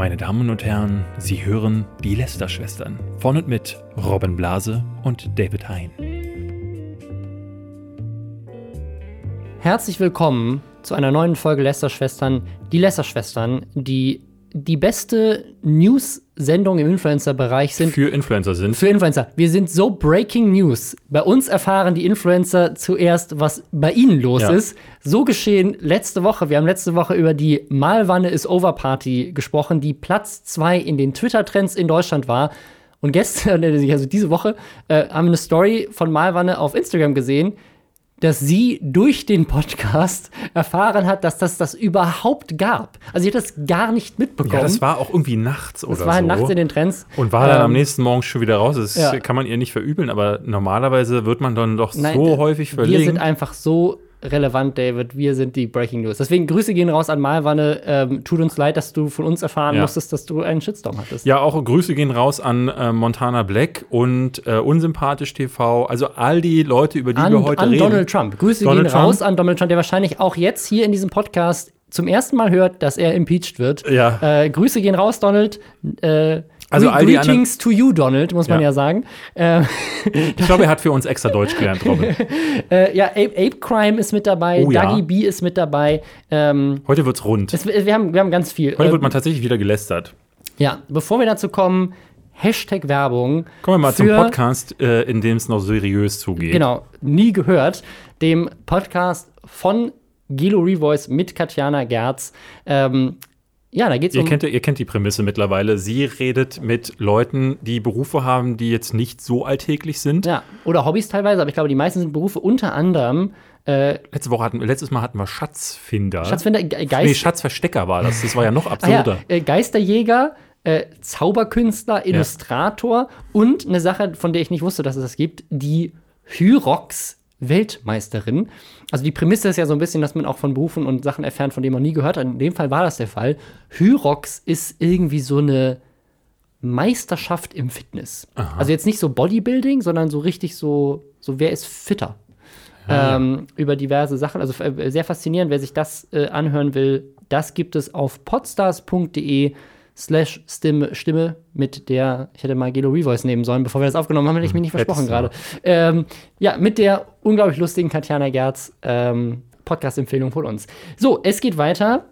Meine Damen und Herren, Sie hören die Lester-Schwestern von und mit Robin Blase und David Hein. Herzlich willkommen zu einer neuen Folge Lester-Schwestern. Die Lester-Schwestern, die die beste News-Sendung im Influencer-Bereich sind. Für Influencer sind. Für Influencer. Wir sind so Breaking News. Bei uns erfahren die Influencer zuerst, was bei ihnen los Ja. ist. So geschehen letzte Woche. Wir haben letzte Woche über die Malwanne is Over Party gesprochen, die Platz 2 in den Twitter-Trends in Deutschland war. Und gestern, also diese Woche, äh, haben wir eine Story von Malwanne auf Instagram gesehen, dass sie durch den Podcast erfahren hat, dass das das überhaupt gab. Also sie hat das gar nicht mitbekommen. Ja, das war auch irgendwie nachts oder Das war so. nachts in den Trends. und war dann am Ähm, nächsten Morgen schon wieder raus. Das ja. kann man ihr nicht verübeln, aber normalerweise wird man dann doch Nein, so häufig Wir sind verlegen. einfach so relevant, David. Wir sind die Breaking News. Deswegen Grüße gehen raus an Malwanne. Ähm, tut uns leid, dass du von uns erfahren Ja. musstest, dass du einen Shitstorm hattest. Ja, auch Grüße gehen raus an äh, Montana Black und äh, Unsympathisch TV. Also all die Leute, über die An, wir heute an reden. Donald Trump. Grüße Donald gehen raus Trump. an Donald Trump, der wahrscheinlich auch jetzt hier in diesem Podcast zum ersten Mal hört, dass er impeached wird. Ja. Äh, Grüße gehen raus, Donald. Äh, Also all die Greetings to you, Donald, muss man Ja. ja sagen. Äh, Ich glaube, er hat für uns extra Deutsch gelernt, Robin. äh, ja, Ape, Ape Crime ist mit dabei, Oh ja. Dagi B ist mit dabei. Ähm, Heute wird's rund. es, wir, haben, wir haben ganz viel. Heute Ähm, wird man tatsächlich wieder gelästert. Ja, bevor wir dazu kommen, Hashtag Werbung. Kommen wir mal zum Podcast, äh, in dem es noch seriös zugeht. Genau, nie gehört. Dem Podcast von Gilo Revoice mit Katjana Gerz. Ähm, ja, da geht es Ihr um. kennt, ihr kennt die Prämisse mittlerweile. Sie redet mit Leuten, die Berufe haben, die jetzt nicht so alltäglich sind. ja, oder Hobbys teilweise, aber ich glaube, die meisten sind Berufe unter anderem äh, Letzte Woche hatten, letztes Mal hatten wir Schatzfinder. Schatzfinder, Ge- nee, Geist, Schatzverstecker war das. Das war ja noch ah, absurder. ja, äh, Geisterjäger, äh, Zauberkünstler, Illustrator und eine Sache, von der ich nicht wusste, dass es das gibt, die Hyrox Weltmeisterin. Also die Prämisse ist ja so ein bisschen, dass man auch von Berufen und Sachen erfährt, von denen man nie gehört hat. In dem Fall war das der Fall. Hyrox ist irgendwie so eine Meisterschaft im Fitness. Also jetzt nicht so Bodybuilding, sondern so richtig so, so wer ist fitter? ähm, über diverse Sachen. Also äh, sehr faszinierend, wer sich das äh, anhören will, das gibt es auf podstars.de slash Stimme, Stimme mit der, ich hätte mal Gelo Revoice nehmen sollen, bevor wir das aufgenommen haben, hätte ich mich nicht versprochen hättest gerade. Ähm, ja, mit der unglaublich lustigen Katjana Gerz ähm, Podcast-Empfehlung von uns. So, es geht weiter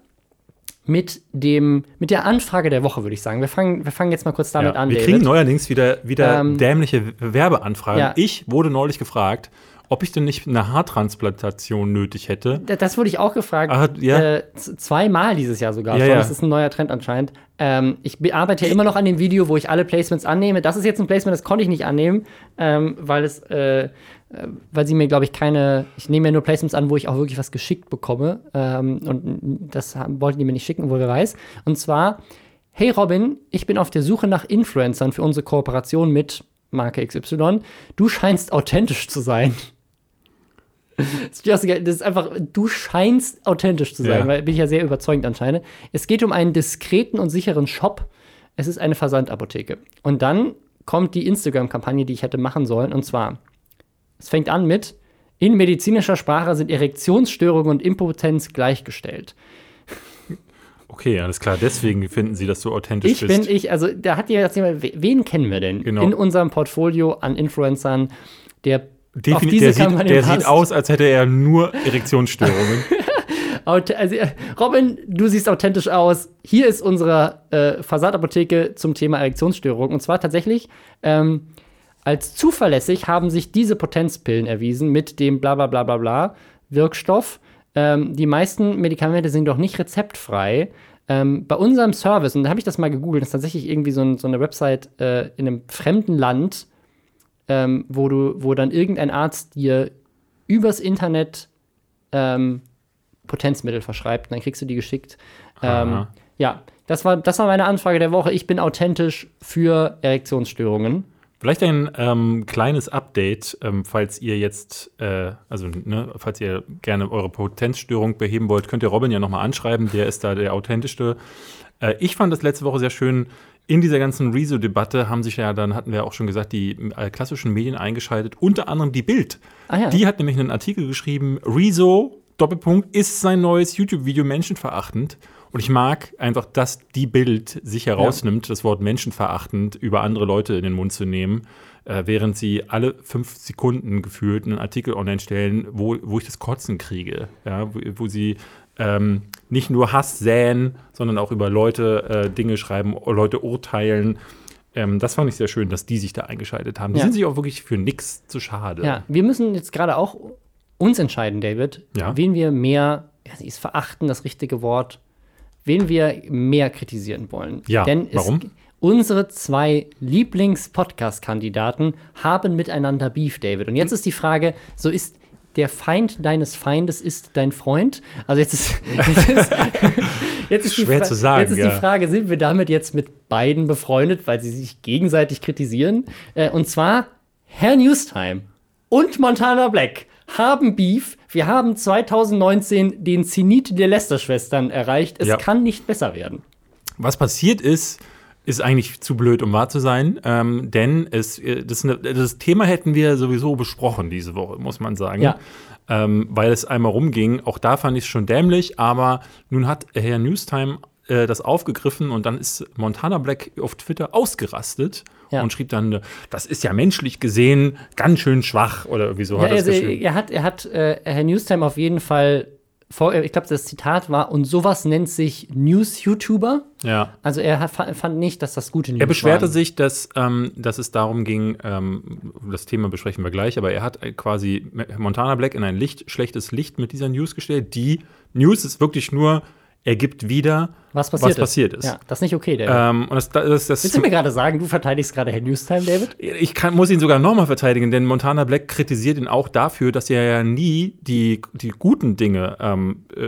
mit dem, mit der Anfrage der Woche, würde ich sagen. Wir fangen, wir fangen jetzt mal kurz damit Ja, an, wir David. kriegen neuerdings wieder, wieder Ähm, dämliche Werbeanfragen. ja. Ich wurde neulich gefragt, ob ich denn nicht eine Haartransplantation nötig hätte. Da- Das wurde ich auch gefragt. Ah, ja. äh, zweimal dieses Jahr sogar. Ja, schon. Das ist ein neuer Trend anscheinend. Ähm, ich be- arbeite ja immer noch an dem Video, wo ich alle Placements annehme. Das ist jetzt ein Placement, das konnte ich nicht annehmen, ähm, weil es, äh, äh, weil sie mir, glaube ich, keine. Ich nehme ja nur Placements an, wo ich auch wirklich was geschickt bekomme. Ähm, und das wollten die mir nicht schicken, wo wer weiß. Und zwar, hey Robin, ich bin auf der Suche nach Influencern für unsere Kooperation mit Marke XY. Du scheinst authentisch zu sein. Das ist einfach, du scheinst authentisch zu sein, Ja. weil bin ich ja sehr überzeugend anscheinend. Es geht um einen diskreten und sicheren Shop. Es ist eine Versandapotheke. Und dann kommt die Instagram-Kampagne, die ich hätte machen sollen. Und zwar, es fängt an mit, in medizinischer Sprache sind Erektionsstörungen und Impotenz gleichgestellt. Okay, alles klar. Deswegen finden Sie, dass du authentisch Ich bist. bin ich, also da hat ja jetzt jemand, we- wen kennen wir denn Genau. in unserem Portfolio an Influencern, der auf Defini diese der sieht, der sieht aus, als hätte er nur Erektionsstörungen. Also, äh, Robin, du siehst authentisch aus. Hier ist unsere äh, Fasadapotheke zum Thema Erektionsstörung. Und zwar tatsächlich, ähm, als zuverlässig haben sich diese Potenzpillen erwiesen mit dem bla bla bla bla bla Wirkstoff. Ähm, die meisten Medikamente sind doch nicht rezeptfrei. Ähm, bei unserem Service, und da habe ich das mal gegoogelt, das ist tatsächlich irgendwie so, ein, so eine Website äh, in einem fremden Land, ähm, wo du, wo dann irgendein Arzt dir übers Internet ähm, Potenzmittel verschreibt und dann kriegst du die geschickt. Ähm, ja, das war, das war meine Anfrage der Woche. Ich bin authentisch für Erektionsstörungen. Vielleicht ein ähm, kleines Update, ähm, falls ihr jetzt, äh, also ne, falls ihr gerne eure Potenzstörung beheben wollt, könnt ihr Robin ja nochmal anschreiben, der ist da der authentischste. Äh, ich fand das letzte Woche sehr schön. In dieser ganzen Rezo-Debatte haben sich ja, dann hatten wir auch schon gesagt, die äh, klassischen Medien eingeschaltet, unter anderem die Bild. Ah ja. Die hat nämlich einen Artikel geschrieben, Rezo Doppelpunkt, ist sein neues YouTube-Video menschenverachtend? Und ich mag einfach, dass die Bild sich herausnimmt, ja. das Wort menschenverachtend über andere Leute in den Mund zu nehmen, äh, während sie alle fünf Sekunden gefühlt einen Artikel online stellen, wo, wo ich das Kotzen kriege. Ja, wo, wo sie ähm, nicht nur Hass säen, sondern auch über Leute äh, Dinge schreiben, Leute urteilen. Ähm, das fand ich sehr schön, dass die sich da eingeschaltet haben. Die ja. sind sich auch wirklich für nichts zu schade. Ja, wir müssen jetzt gerade auch uns entscheiden, David, ja. wen wir mehr, ja, ist verachten das richtige Wort, wen wir mehr kritisieren wollen. Ja, Denn warum? unsere zwei Lieblings-Podcast-Kandidaten haben miteinander Beef, David. Und jetzt ist die Frage, so ist der Feind deines Feindes ist dein Freund? Also jetzt ist, jetzt ist, jetzt ist schwer zu sagen. Jetzt ist ja. die Frage, sind wir damit jetzt mit beiden befreundet, weil sie sich gegenseitig kritisieren? Äh, und zwar Herr Newstime und Montana Black haben Beef. Wir haben 2019 den Zenit der Lester-Schwestern erreicht. Es ja. kann nicht besser werden. Was passiert ist, ist eigentlich zu blöd, um wahr zu sein, ähm, denn es, äh, das, das, Thema hätten wir sowieso besprochen diese Woche, muss man sagen. Ja. Ähm, weil es einmal rumging. Auch da fand ich es schon dämlich, aber nun hat Herr Newstime äh, das aufgegriffen und dann ist Montana Black auf Twitter ausgerastet ja. und schrieb dann, das ist ja menschlich gesehen ganz schön schwach oder irgendwie so ja, hat also, er hat, er hat äh, Herr Newstime auf jeden Fall ich glaube, das Zitat war, und sowas nennt sich News-YouTuber. Ja. Also er hat, fand nicht, dass das gute News Er beschwerte waren. sich, dass, ähm, dass es darum ging, ähm, das Thema besprechen wir gleich, aber er hat quasi Montana Black in ein Licht, schlechtes Licht mit dieser News gestellt. Die News ist wirklich nur er gibt wieder, was passiert, was ist. passiert ist. Ja, das ist nicht okay, David. Ähm, und das, das, das, Willst du mir gerade sagen, du verteidigst gerade Herrn Newstime, David? Ich kann, muss ihn sogar nochmal verteidigen, denn Montana Black kritisiert ihn auch dafür, dass er ja nie die, die guten Dinge ähm, äh,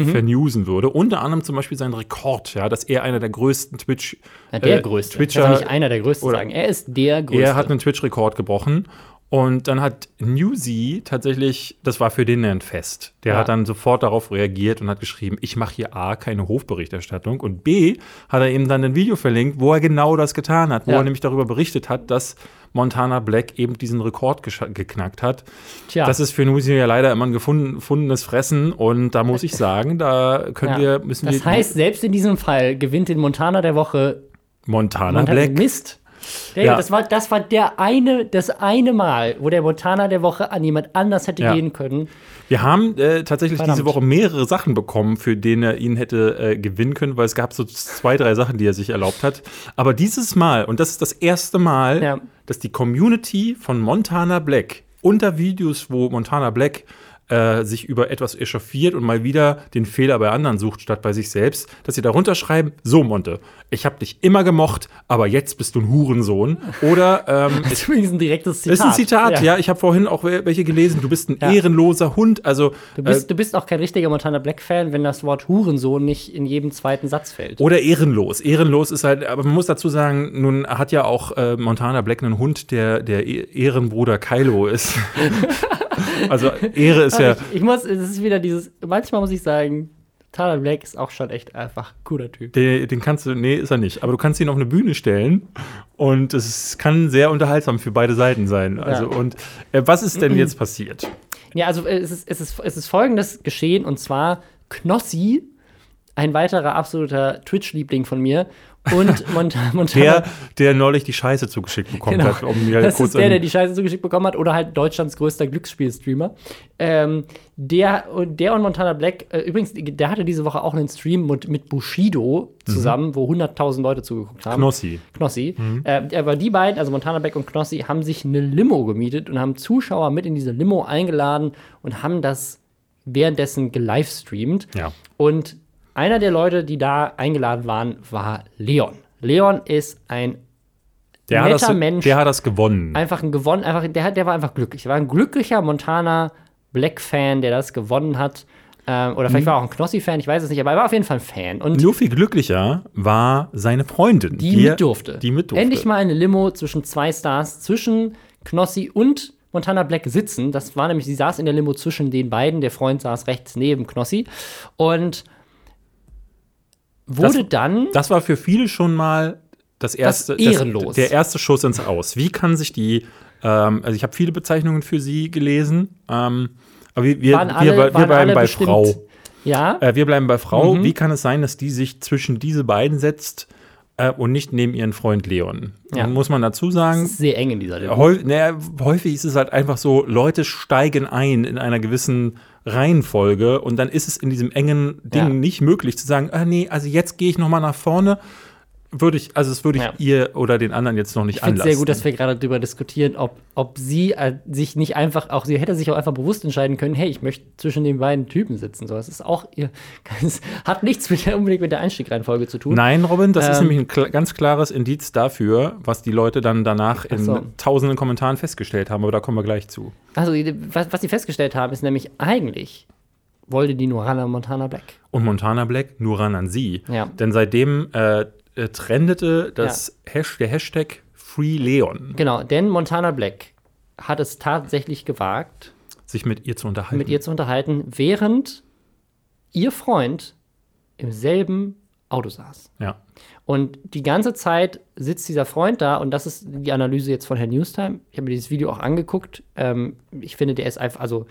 mhm. vernewsen würde. Unter anderem zum Beispiel sein Rekord, ja, dass er einer der größten Twitch. Ja, der äh, größte. Twitcher, nicht einer der größten sagen. Er ist der größte. Er hat einen Twitch-Rekord gebrochen und dann hat Newsy tatsächlich, das war für den ein Fest. Der ja. hat dann sofort darauf reagiert und hat geschrieben, ich mache hier A, keine Hofberichterstattung und B, hat er eben dann ein Video verlinkt, wo er genau das getan hat, wo ja. er nämlich darüber berichtet hat, dass Montana Black eben diesen Rekord geknackt hat. Tja. Das ist für Newsy ja leider immer ein gefundenes Fressen und da muss ich sagen, da können ja. wir, müssen das wir. Das heißt, selbst in diesem Fall gewinnt den Montana der Woche Montana, Montana Black. Mist. Hey, ja. das, war, das war der eine, das eine Mal, wo der Montana der Woche an jemand anders hätte ja. gehen können. Wir haben äh, tatsächlich Verdammt. diese Woche mehrere Sachen bekommen, für denen er ihn hätte äh, gewinnen können, weil es gab so zwei, drei Sachen, die er sich erlaubt hat. Aber dieses Mal, und das ist das erste Mal, ja. dass die Community von Montana Black unter Videos, wo Montana Black äh, sich über etwas echauffiert und mal wieder den Fehler bei anderen sucht, statt bei sich selbst, dass sie darunter schreiben, so Monte, ich habe dich immer gemocht, aber jetzt bist du ein Hurensohn. Oder ähm, das ist übrigens ein direktes Zitat. Das ist ein Zitat, ja. ja ich habe vorhin auch welche gelesen, du bist ein ja. ehrenloser Hund. Also, du, bist, äh, du bist auch kein richtiger Montana Black-Fan, wenn das Wort Hurensohn nicht in jedem zweiten Satz fällt. Oder ehrenlos. Ehrenlos ist halt, aber man muss dazu sagen, nun hat ja auch äh, Montana Black einen Hund, der der e-, Ehrenbruder Kylo ist. Also Ehre ist ja. Ich, ich, muss, es ist wieder dieses, manchmal muss ich sagen, Tyler Black ist auch schon echt einfach ein cooler Typ. Den, den, kannst du, nee, ist er nicht. Aber du kannst ihn auf eine Bühne stellen und es kann sehr unterhaltsam für beide Seiten sein. Also, ja. und äh, was ist denn jetzt passiert? Ja, also es ist, es, ist, es ist folgendes geschehen und zwar Knossi, ein weiterer absoluter Twitch-Liebling von mir, und Mont Montana. Der, der neulich die Scheiße zugeschickt bekommen genau. hat. Um mir das ist der, der die Scheiße zugeschickt bekommen hat. Oder halt Deutschlands größter Glücksspielstreamer. Ähm, der, der und Montana Black, äh, übrigens, der hatte diese Woche auch einen Stream mit, mit Bushido zusammen, mhm. wo 100.000 Leute zugeguckt haben. Knossi. Knossi. Mhm. Äh, aber die beiden, also Montana Black und Knossi, haben sich eine Limo gemietet und haben Zuschauer mit in diese Limo eingeladen und haben das währenddessen gelivestreamt. Ja. Und einer der Leute, die da eingeladen waren, war Leon. Leon ist ein der netter das, Mensch. Der hat das gewonnen. Einfach ein gewonnen, einfach, der, der war einfach glücklich. Er war ein glücklicher Montana Black-Fan, der das gewonnen hat. Ähm, oder vielleicht mhm. war er auch ein Knossi-Fan, ich weiß es nicht, aber er war auf jeden Fall ein Fan. Und Nur viel glücklicher war seine Freundin, die, die mit durfte. Die mit durfte. Endlich mal eine Limo zwischen zwei Stars, zwischen Knossi und Montana Black sitzen. Das war nämlich, sie saß in der Limo zwischen den beiden. Der Freund saß rechts neben Knossi. Und wurde das, dann. Das war für viele schon mal das erste, das ehrenlos. Das, der erste Schuss ins Aus. Wie kann sich die, ähm, also ich habe viele Bezeichnungen für sie gelesen, ähm, Aber wir, wir, wir, alle- wir waren bleiben bei bestimmt- Frau. Ja, Äh, wir bleiben bei Frau. Mhm. Wie kann es sein, dass die sich zwischen diese beiden setzt äh, und nicht neben ihren Freund Leon? Ja. Dann muss man dazu sagen, sehr eng in dieser häu naja, häufig ist es halt einfach so, Leute steigen ein in einer gewissen Reihenfolge und dann ist es in diesem engen Ding Ja. nicht möglich zu sagen, ah nee, also jetzt gehe ich noch mal nach vorne. Würde ich, also das würde ich Ja. ihr oder den anderen jetzt noch nicht Ich finde es anlassen. sehr gut, dass wir gerade darüber diskutieren, ob, ob sie äh, sich nicht einfach, auch sie hätte sich auch einfach bewusst entscheiden können, hey, ich möchte zwischen den beiden Typen sitzen. So, das ist auch ihr, das hat nichts mit der, unbedingt mit der Einstiegreihenfolge zu tun. Nein, Robin, das ist Ähm, nämlich ein kl ganz klares Indiz dafür, was die Leute dann danach in so. tausenden Kommentaren festgestellt haben, aber da kommen wir gleich zu. Also, was, was sie festgestellt haben, ist nämlich eigentlich wollte die nur Hannah Montana Black. Und Montana Black nur ran an sie. Ja. Denn seitdem äh, äh, trendete das Hash, der Hashtag Free Leon, Genau, denn Montana Black hat es tatsächlich gewagt, sich mit ihr zu unterhalten. mit ihr zu unterhalten, während ihr Freund im selben Auto saß. Ja. Und die ganze Zeit sitzt dieser Freund da, und das ist die Analyse jetzt von Herrn Newstime. Ich habe mir dieses Video auch angeguckt. Ähm, ich finde, der ist einfach, also,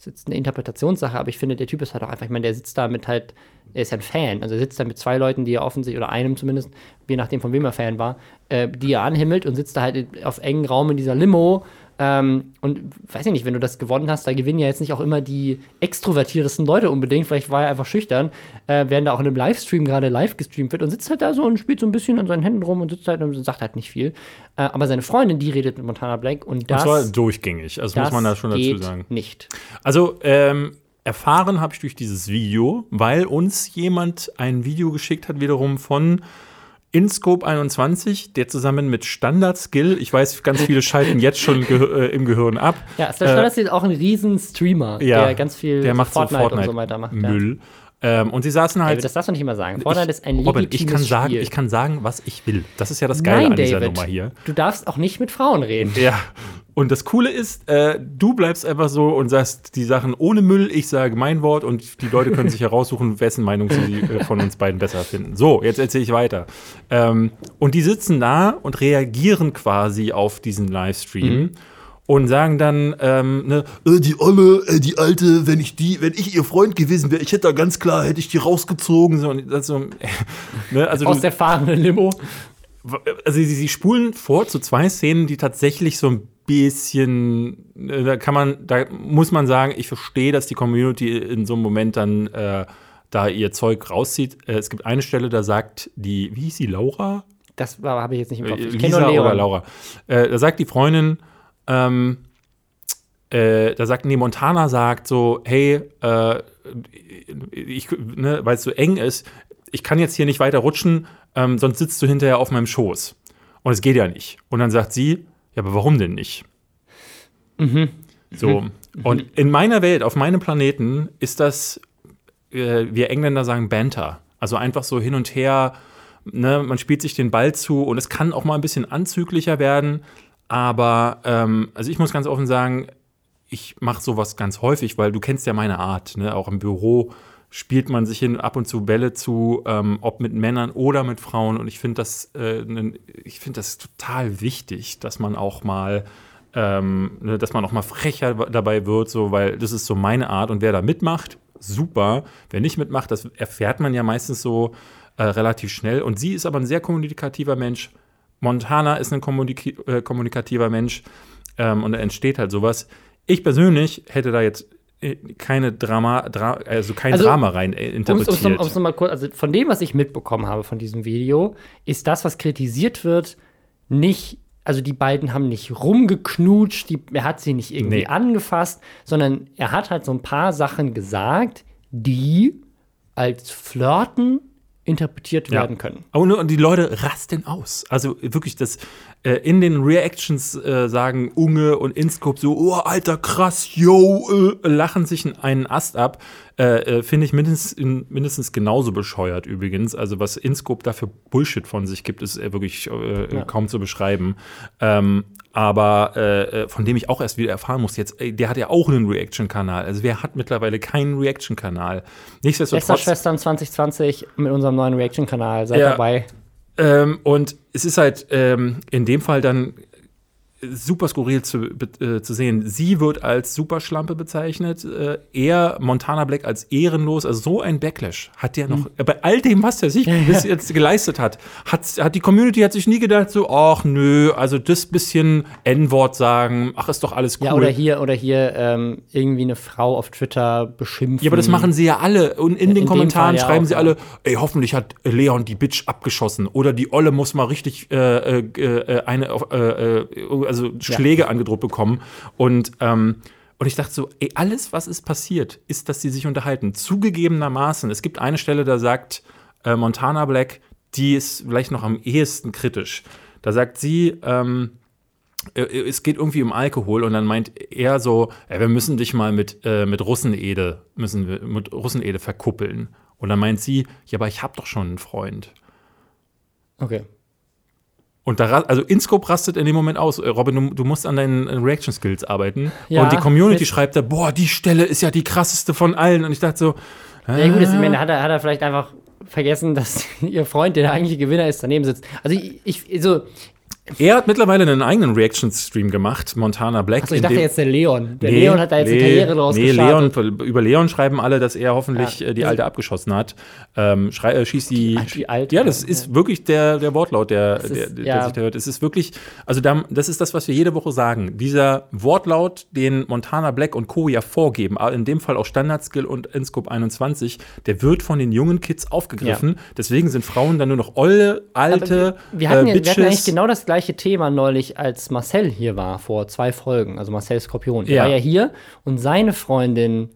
ist jetzt eine Interpretationssache, aber ich finde, der Typ ist halt auch einfach, ich meine, der sitzt da mit halt, er ist ja ein Fan. Also, er sitzt da mit zwei Leuten, die er offensichtlich, oder einem zumindest, je nachdem, von wem er Fan war, äh, die er anhimmelt und sitzt da halt auf engem Raum in dieser Limo. Ähm, und weiß ich nicht, wenn du das gewonnen hast, da gewinnen ja jetzt nicht auch immer die extrovertiertesten Leute unbedingt. Vielleicht war er einfach schüchtern, äh, während da auch in einem Livestream gerade live gestreamt wird und sitzt halt da so und spielt so ein bisschen an seinen Händen rum und sitzt halt und sagt halt nicht viel. Äh, aber seine Freundin, die redet mit Montana Black und Und das, zwar durchgängig, also muss man da schon dazu sagen. nicht. Also, ähm, erfahren habe ich durch dieses Video, weil uns jemand ein Video geschickt hat, wiederum von InScope 21, der zusammen mit Standard Skill, ich weiß, ganz viele schalten jetzt schon ge äh, im Gehirn ab. Ja, Slash Standard ist auch ein riesen Streamer, Ja, der ganz viel der macht Fortnite, so Fortnite und so weiter macht. Ja. Ähm, und sie saßen halt. das darfst du nicht immer sagen. Fortnite ist ein Robin, legitimes ich kann sagen, Spiel. ich kann sagen, was ich will. Das ist ja das Geile Nein, an dieser David, Nummer hier. du darfst auch nicht mit Frauen reden. Ja. Und das Coole ist, äh, du bleibst einfach so und sagst die Sachen ohne Müll, ich sage mein Wort und die Leute können sich heraussuchen, wessen Meinung sie äh, von uns beiden besser finden. So, jetzt erzähle ich weiter. Ähm, und die sitzen da und reagieren quasi auf diesen Livestream. Und sagen dann, ähm, ne, Äh, die Olle, äh, die Alte, wenn ich die, wenn ich ihr Freund gewesen wäre, ich hätte da ganz klar, hätte ich die rausgezogen. so, und so, ne, also Aus du, der fahrenden Limo. also sie, sie spulen vor zu zwei Szenen, die tatsächlich so ein bisschen, äh, da kann man, da muss man sagen, ich verstehe, dass die Community in so einem Moment dann äh, da ihr Zeug rauszieht. Äh, es gibt eine Stelle, da sagt die, wie hieß sie, Laura? Das habe ich jetzt nicht im Kopf. Ich kenne Lisa nur Leon. oder Laura. Äh, da sagt die Freundin, ähm, äh, da sagt, nee, Montana sagt so, hey, äh, ich, ne, weil es so eng ist, ich kann jetzt hier nicht weiter rutschen, ähm, sonst sitzt du hinterher auf meinem Schoß. Und es geht ja nicht. Und dann sagt sie, ja, aber warum denn nicht? So. Und in meiner Welt, auf meinem Planeten, ist das, äh, wir Engländer sagen Banter. Also einfach so hin und her, ne, man spielt sich den Ball zu und es kann auch mal ein bisschen anzüglicher werden. Aber, ähm, also ich muss ganz offen sagen, ich mache sowas ganz häufig, weil du kennst ja meine Art. Ne? Auch im Büro spielt man sich hin ab und zu Bälle zu, ähm, ob mit Männern oder mit Frauen. Und ich finde das, äh, finde das total wichtig, dass man auch mal, ähm, ne, dass man auch mal frecher dabei wird, so, weil das ist so meine Art. Und wer da mitmacht, super. Wer nicht mitmacht, das erfährt man ja meistens so äh, relativ schnell. Und sie ist aber ein sehr kommunikativer Mensch. Montana ist ein kommunik äh, kommunikativer Mensch ähm, und da entsteht halt sowas. Ich persönlich hätte da jetzt äh, keine Drama, Dra also kein Also, Drama rein äh, Um es interpretiert. nochmal kurz, also von dem, was ich mitbekommen habe von diesem Video, ist das, was kritisiert wird, nicht, also die beiden haben nicht rumgeknutscht, die, er hat sie nicht irgendwie Nee. angefasst, sondern er hat halt so ein paar Sachen gesagt, die als Flirten interpretiert werden können. Aber nur, und die Leute rasten aus. Also wirklich, das äh, in den Reactions äh, sagen Unge und Inscope so, oh, alter, krass, yo, äh, lachen sich in einen Ast ab. Äh, äh, Finde ich mindestens, in, mindestens genauso bescheuert übrigens. Also was Inscope da für Bullshit von sich gibt, ist äh, wirklich Ja. kaum zu beschreiben. Ähm, aber äh, von dem ich auch erst wieder erfahren muss, jetzt, der hat ja auch einen Reaction-Kanal. Also wer hat mittlerweile keinen Reaction-Kanal? Nichtsdestotrotz. Lästerschwestern 2020 mit unserem neuen Reaction-Kanal. Seid Ja. dabei. Ähm, und es ist halt ähm, in dem Fall dann super skurril zu, äh, zu sehen. Sie wird als Superschlampe bezeichnet, äh, er, Montana Black, als ehrenlos. Also so ein Backlash hat der noch, äh, bei all dem, was er sich bis jetzt geleistet hat, hat, hat die Community hat sich nie gedacht, so, ach nö, also das bisschen N-Wort sagen, ach, ist doch alles cool. Ja, oder hier, oder hier ähm, irgendwie eine Frau auf Twitter beschimpfen. Ja, aber das machen sie ja alle. Und in den dem Kommentaren Fall ja schreiben auch, sie alle, ey, hoffentlich hat Leon die Bitch abgeschossen. Oder die Olle muss mal richtig äh, äh, äh, eine, auf- also Schläge angedroht bekommen. Und, ähm, und ich dachte so, ey, alles, was ist passiert, ist, dass sie sich unterhalten. Zugegebenermaßen, es gibt eine Stelle, da sagt äh, Montana Black, die ist vielleicht noch am ehesten kritisch. Da sagt sie, ähm, äh, es geht irgendwie um Alkohol und dann meint er so, ja, wir müssen dich mal mit, äh, mit Russenede, müssen wir mit Russenede verkuppeln. Und dann meint sie, ja, aber ich habe doch schon einen Freund. Okay. Und da, also Inscope rastet in dem Moment aus. Äh, Robin, du, du musst an deinen äh, Reaction Skills arbeiten. Ja, und die Community schreibt da, boah, die Stelle ist ja die krasseste von allen. Und ich dachte so, Ja, gut, das, meine, hat er, hat er vielleicht einfach vergessen, dass ihr Freund, der eigentliche Gewinner ist, daneben sitzt. Also ich, ich so, er hat mittlerweile einen eigenen Reaction-Stream gemacht, Montana Black. also ich dachte jetzt der Leon. Der Nee, Leon hat da jetzt eine nee, Karriere draus nee. Leon, über Leon schreiben alle, dass er hoffentlich Ja. äh, die Alte abgeschossen hat. Ähm, schrei, äh, schießt die. Die- die Alte, ja, das ja. ist wirklich der, der Wortlaut, der, Das der, ist- der, ja. sich da hört. Es ist wirklich, also da, das ist das, was wir jede Woche sagen. Dieser Wortlaut, den Montana Black und Co. ja vorgeben, in dem Fall auch Standardskill und Inscope 21, der wird von den jungen Kids aufgegriffen. Deswegen sind Frauen dann nur noch olle, alte Wir hatten, äh, ja, wir hatten eigentlich Bitches. genau das gleiche Thema neulich, als Marcel hier war, vor zwei Folgen. Also Marcel Skorpion. Ja. war ja hier und seine Freundin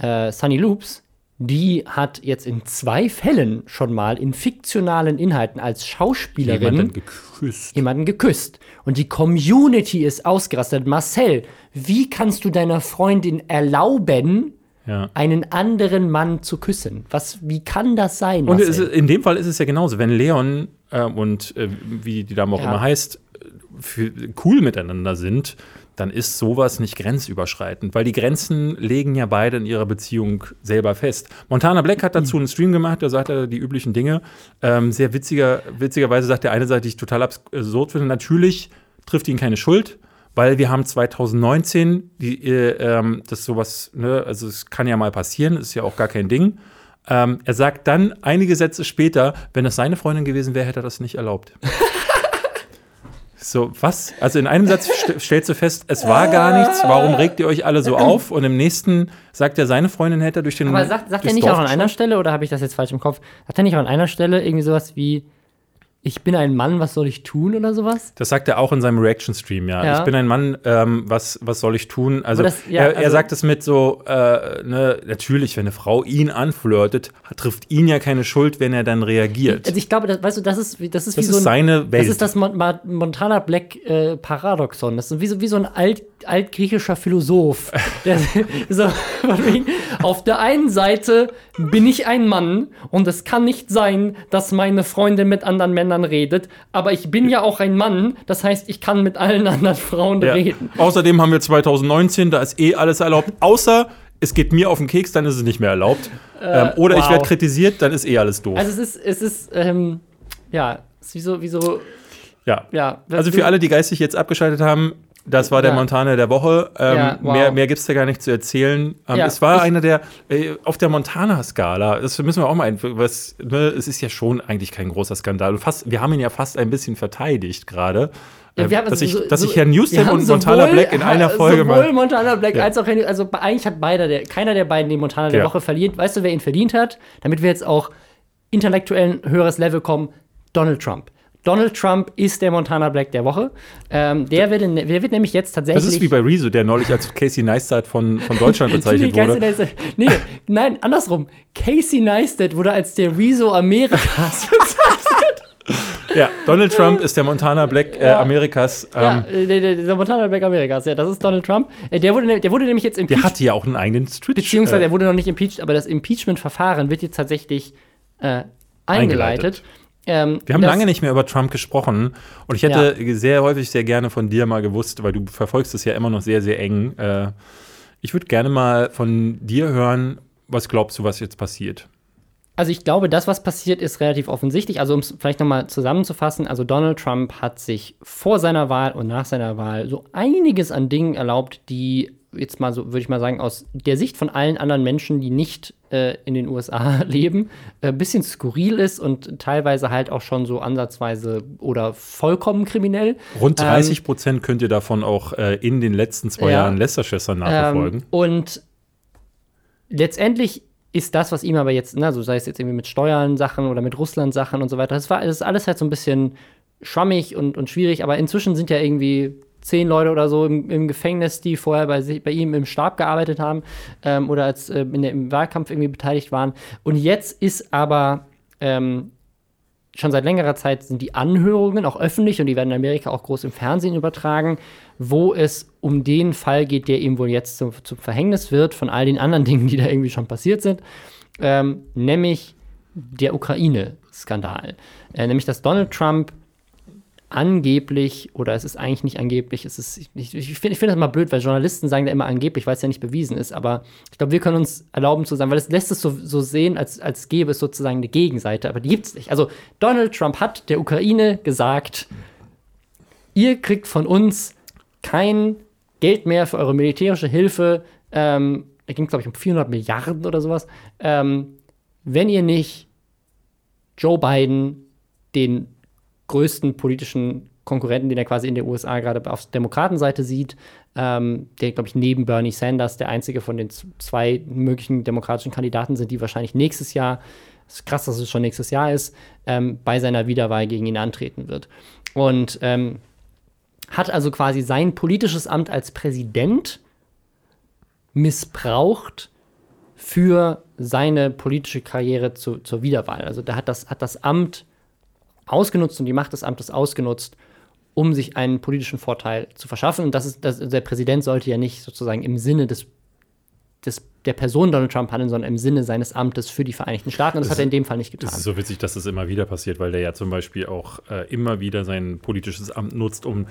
äh, Sunny Loops, die hat jetzt in zwei Fällen schon mal in fiktionalen Inhalten als Schauspielerin jemanden geküsst. jemanden geküsst. Und die Community ist ausgerastet. Marcel, wie kannst du deiner Freundin erlauben, Ja. einen anderen Mann zu küssen? Was, wie kann das sein? Und Marcel? es, ist- in dem Fall ist es ja genauso, wenn Leon äh, und äh, wie die Dame auch Ja. immer heißt, für, cool miteinander sind, dann ist sowas nicht grenzüberschreitend, weil die Grenzen legen ja beide in ihrer Beziehung selber fest. Montana Black hat dazu einen Stream gemacht, da sagt er die üblichen Dinge. Ähm, sehr witziger, witzigerweise sagt der eine Seite, die ich total absurd finde, natürlich trifft ihn keine Schuld, weil wir haben 2019, die, äh, ähm, das sowas, ne, also es kann ja mal passieren, ist ja auch gar kein Ding. Ähm, er sagt dann einige Sätze später, wenn das seine Freundin gewesen wäre, hätte er das nicht erlaubt. so, was? Also in einem Satz st stellst du fest, es war gar nichts, warum regt ihr euch alle so auf? Und im nächsten sagt er, seine Freundin hätte er durch den Aber sagt, sagt er nicht Dorf auch an einer. Stelle, oder habe ich das jetzt falsch im Kopf? Sagt er nicht auch an einer Stelle irgendwie sowas wie, ich bin ein Mann, was soll ich tun oder sowas? Das sagt er auch in seinem Reaction-Stream, ja. Ja. Ich bin ein Mann, ähm, was, was soll ich tun? Also, das- ja, er, er also- sagt es mit so, äh, ne, natürlich, wenn eine Frau ihn anflirtet, trifft ihn ja keine Schuld, wenn er dann reagiert. Also ich glaube, das, weißt du, das ist, das ist Das wie ist so ein, seine Welt. Das ist das Montana Black äh, Paradoxon. Das ist wie so, wie so ein alt, altgriechischer Philosoph. Der, so, auf der einen Seite bin ich ein Mann und es kann nicht sein, dass meine Freundin mit anderen Männern redet, aber ich bin ja auch ein Mann, das heißt, ich kann mit allen anderen Frauen ja. reden. Außerdem haben wir 2019, da ist eh alles erlaubt, außer es geht mir auf den Keks, dann ist es nicht mehr erlaubt. ähm, oder ich wow. werde kritisiert, dann ist eh alles doof. Also es ist, es ist, ähm, ja, es ist wie so, wie so, ja. ja. Also für alle, die geistig jetzt abgeschaltet haben, das war der Ja. Montana der Woche. Ähm, Ja, wow. Mehr, mehr gibt es da gar nicht zu erzählen. Ähm, Ja, es war einer der, äh, auf der Montana-Skala, das müssen wir auch mal, ein, was, ne, es ist ja schon eigentlich kein großer Skandal. Fast, wir haben ihn ja fast ein bisschen verteidigt gerade. Ja, Ähm, dass ich, so- dass ich Herrn haben und Montana sowohl- Black in einer Folge sowohl mal. Montana Black Ja. als auch Henry, also eigentlich hat beider der, keiner der beiden den Montana der Ja. Woche verliert. Weißt du, wer ihn verdient hat? Damit wir jetzt auch intellektuell ein höheres Level kommen, Donald Trump. Donald Trump ist der Montana Black der Woche. Ähm, der, wird in, der wird nämlich jetzt tatsächlich. Das ist wie bei Rezo, der neulich als Casey Neistat von, von Deutschland bezeichnet Nee, wurde. Neistat, nee, nein, andersrum. Casey Neistat wurde als der Rezo Amerikas bezeichnet. Ja, Donald Trump ist der Montana Black äh, Ja. Amerikas. Ähm, ja, äh, der, der, der Montana Black Amerikas, ja, das ist Donald Trump. Äh, Der wurde, der wurde nämlich jetzt Der impeached. hatte ja auch einen eigenen Twitch. Beziehungsweise äh, er wurde noch nicht impeached, aber das Impeachment-Verfahren wird jetzt tatsächlich äh, eingeleitet. Eingeleitet. Ähm, Wir haben lange nicht mehr über Trump gesprochen und ich hätte sehr häufig sehr gerne von dir mal gewusst, weil du verfolgst es ja immer noch sehr, sehr eng. Äh, ich würde gerne mal von dir hören, was glaubst du, was jetzt passiert? Also ich glaube, das, was passiert, ist relativ offensichtlich. Also um es vielleicht nochmal zusammenzufassen, also Donald Trump hat sich vor seiner Wahl und nach seiner Wahl so einiges an Dingen erlaubt, die jetzt mal so, würde ich mal sagen, aus der Sicht von allen anderen Menschen, die nicht äh, in den USA leben, ein äh, bisschen skurril ist und teilweise halt auch schon so ansatzweise oder vollkommen kriminell. Rund 30 ähm, Prozent könnt ihr davon auch äh, in den letzten zwei ja, Jahren Lästerschwester nachverfolgen. Ähm, und letztendlich ist das, was ihm aber jetzt, na, so sei es jetzt irgendwie mit Steuern Sachen oder mit Russland Sachen und so weiter, das, war, das ist alles halt so ein bisschen schwammig und, und schwierig, aber inzwischen sind ja irgendwie zehn Leute oder so im, im Gefängnis, die vorher bei, bei, ihm im Stab gearbeitet haben ähm, oder als äh, der, im Wahlkampf irgendwie beteiligt waren. Und jetzt ist aber ähm, schon seit längerer Zeit sind die Anhörungen auch öffentlich und die werden in Amerika auch groß im Fernsehen übertragen, wo es um den Fall geht, der ihm wohl jetzt zum, zum Verhängnis wird von all den anderen Dingen, die da irgendwie schon passiert sind, ähm, nämlich der Ukraine-Skandal. Äh, nämlich, dass Donald Trump angeblich, oder es ist eigentlich nicht angeblich, es ist, ich, ich, ich finde find das immer blöd, weil Journalisten sagen da immer angeblich, weil es ja nicht bewiesen ist, aber ich glaube, wir können uns erlauben zu sagen, weil es lässt es so, so sehen, als, als gäbe es sozusagen eine Gegenseite, aber die gibt es nicht. Also Donald Trump hat der Ukraine gesagt, ihr kriegt von uns kein Geld mehr für eure militärische Hilfe, ähm, da ging es, glaube ich, um 400 Milliarden oder sowas, ähm, wenn ihr nicht Joe Biden den größten politischen Konkurrenten, den er quasi in den USA gerade auf Demokratenseite sieht, ähm, der, glaube ich, neben Bernie Sanders der einzige von den zwei möglichen demokratischen Kandidaten sind, die wahrscheinlich nächstes Jahr, ist krass, dass es schon nächstes Jahr ist, ähm, bei seiner Wiederwahl gegen ihn antreten wird. Und ähm, hat also quasi sein politisches Amt als Präsident missbraucht für seine politische Karriere zu, zur Wiederwahl. Also da hat das, hat das Amt ausgenutzt und die Macht des Amtes ausgenutzt, um sich einen politischen Vorteil zu verschaffen. Und das ist, das, der Präsident sollte ja nicht sozusagen im Sinne des, des der Person Donald Trump handeln, sondern im Sinne seines Amtes für die Vereinigten Staaten. Und das, das hat er in dem Fall nicht getan. Es ist so witzig, dass das immer wieder passiert, weil der ja zum Beispiel auch äh, immer wieder sein politisches Amt nutzt, um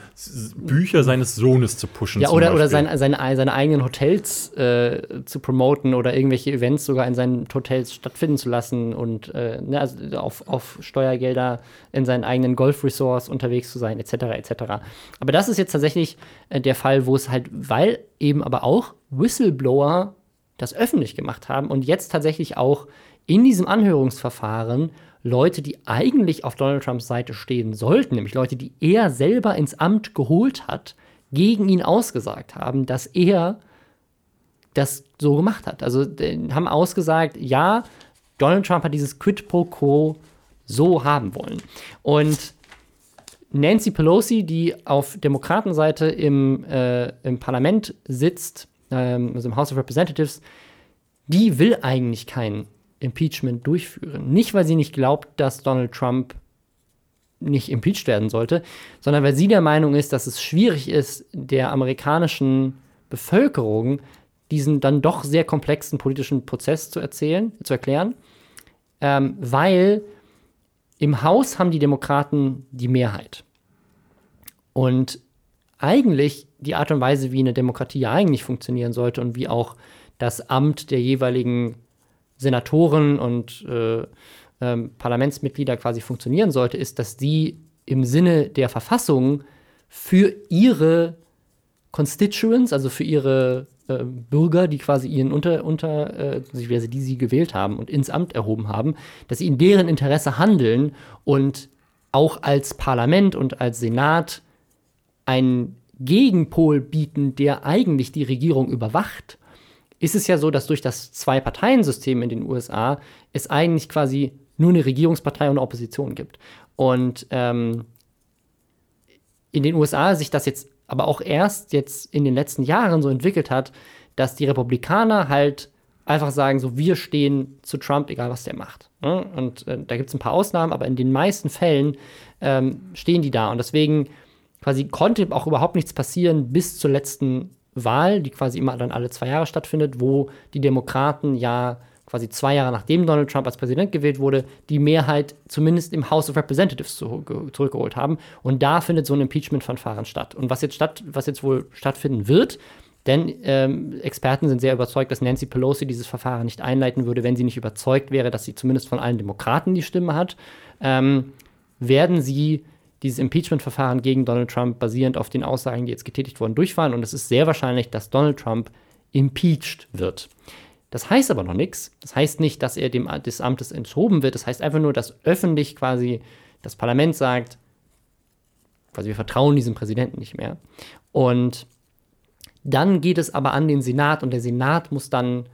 Bücher seines Sohnes zu pushen. Ja, oder, oder sein, seine, seine eigenen Hotels äh, zu promoten oder irgendwelche Events sogar in seinen Hotels stattfinden zu lassen und äh, ne, also auf, auf Steuergelder in seinen eigenen Golfresorts unterwegs zu sein, etc. etc. Aber das ist jetzt tatsächlich äh, der Fall, wo es halt, weil eben aber auch Whistleblower das öffentlich gemacht haben und jetzt tatsächlich auch in diesem Anhörungsverfahren Leute, die eigentlich auf Donald Trumps Seite stehen sollten, nämlich Leute, die er selber ins Amt geholt hat, gegen ihn ausgesagt haben, dass er das so gemacht hat. Also haben ausgesagt, ja, Donald Trump hat dieses Quid pro quo so haben wollen. Und Nancy Pelosi, die auf Demokratenseite im, äh, im Parlament sitzt, ähm, also im House of Representatives, die will eigentlich kein Impeachment durchführen. Nicht, weil sie nicht glaubt, dass Donald Trump nicht impeached werden sollte, sondern weil sie der Meinung ist, dass es schwierig ist, der amerikanischen Bevölkerung diesen dann doch sehr komplexen politischen Prozess zu erzählen, zu erklären, ähm, weil im Haus haben die Demokraten die Mehrheit. Und eigentlich die Art und Weise, wie eine Demokratie ja eigentlich funktionieren sollte und wie auch das Amt der jeweiligen Senatoren und äh, äh, Parlamentsmitglieder quasi funktionieren sollte, ist, dass sie im Sinne der Verfassung für ihre Constituents, also für ihre äh, Bürger, die quasi ihren unter, unter äh, die sie gewählt haben und ins Amt erhoben haben, dass sie in deren Interesse handeln und auch als Parlament und als Senat einen Gegenpol bieten, der eigentlich die Regierung überwacht, ist es ja so, dass durch das Zwei-Parteien-System in den USA es eigentlich quasi nur eine Regierungspartei und eine Opposition gibt. Und ähm, in den USA sich das jetzt aber auch erst jetzt in den letzten Jahren so entwickelt hat, dass die Republikaner halt einfach sagen, so wir stehen zu Trump, egal was der macht. Ne? Und äh, da gibt es ein paar Ausnahmen, aber in den meisten Fällen ähm, stehen die da. Und deswegen quasi konnte auch überhaupt nichts passieren bis zur letzten Wahl, die quasi immer dann alle zwei Jahre stattfindet, wo die Demokraten ja quasi zwei Jahre nachdem Donald Trump als Präsident gewählt wurde, die Mehrheit zumindest im House of Representatives zurückgeholt haben. Und da findet so ein Impeachment-Verfahren statt. Und was jetzt, statt, was jetzt wohl stattfinden wird, Denn ähm, Experten sind sehr überzeugt, dass Nancy Pelosi dieses Verfahren nicht einleiten würde, wenn sie nicht überzeugt wäre, dass sie zumindest von allen Demokraten die Stimme hat. Ähm, werden sie dieses Impeachment-Verfahren gegen Donald Trump basierend auf den Aussagen, die jetzt getätigt wurden, durchfahren. Und es ist sehr wahrscheinlich, dass Donald Trump impeached wird. Das heißt aber noch nichts. Das heißt nicht, dass er dem, des Amtes enthoben wird. Das heißt einfach nur, dass öffentlich quasi das Parlament sagt, quasi wir vertrauen diesem Präsidenten nicht mehr. Und dann geht es aber an den Senat und der Senat muss dann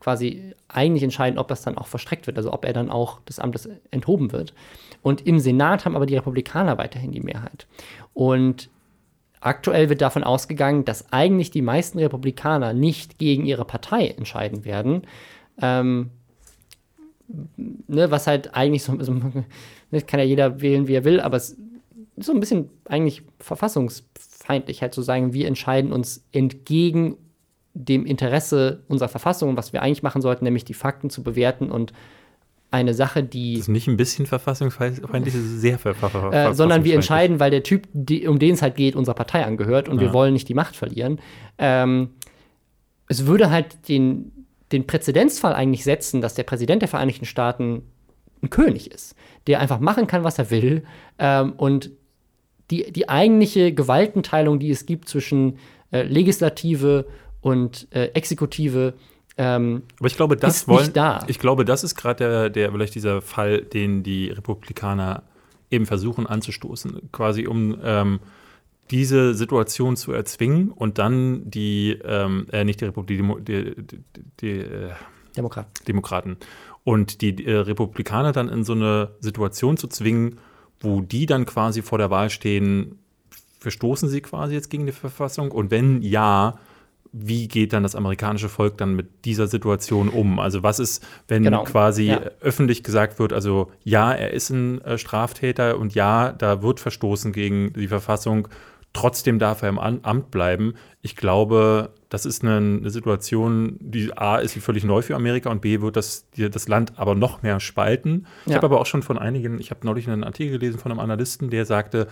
quasi eigentlich entscheiden, ob das dann auch verstreckt wird, also ob er dann auch des Amtes enthoben wird. Und im Senat haben aber die Republikaner weiterhin die Mehrheit. Und aktuell wird davon ausgegangen, dass eigentlich die meisten Republikaner nicht gegen ihre Partei entscheiden werden. Ähm, ne, was halt eigentlich so, so kann ja jeder wählen, wie er will, aber es ist so ein bisschen eigentlich verfassungsfeindlich, halt zu sagen, wir entscheiden uns entgegen dem Interesse unserer Verfassung, was wir eigentlich machen sollten, nämlich die Fakten zu bewerten und eine Sache, die. Das ist nicht ein bisschen verfassungsfeindlich, das ist sehr verfassungsfeindlich. Äh, sondern wir entscheiden, weil der Typ, die, um den es halt geht, unserer Partei angehört und ja. wir wollen nicht die Macht verlieren. Ähm, es würde halt den, den Präzedenzfall eigentlich setzen, dass der Präsident der Vereinigten Staaten ein König ist, der einfach machen kann, was er will ähm, und die, die eigentliche Gewaltenteilung, die es gibt zwischen äh, Legislative und äh, Exekutive, ähm, Aber ich glaube, das wollen, da. Ich glaube, das ist gerade der, der, vielleicht dieser Fall, den die Republikaner eben versuchen anzustoßen, quasi um ähm, diese Situation zu erzwingen und dann die, ähm, äh, nicht die Republik, die, die, die äh, Demokraten. Demokraten und die äh, Republikaner dann in so eine Situation zu zwingen, wo die dann quasi vor der Wahl stehen, verstoßen sie quasi jetzt gegen die Verfassung und wenn ja, wie geht dann das amerikanische Volk dann mit dieser Situation um? Also was ist, wenn genau. quasi ja. öffentlich gesagt wird, also ja, er ist ein äh, Straftäter und ja, da wird verstoßen gegen die Verfassung, trotzdem darf er im Amt bleiben. Ich glaube, das ist eine, Situation, die A ist völlig neu für Amerika und B wird das, das Land aber noch mehr spalten. Ja. Ich habe aber auch schon von einigen, ich habe neulich einen Artikel gelesen von einem Analysten, der sagte,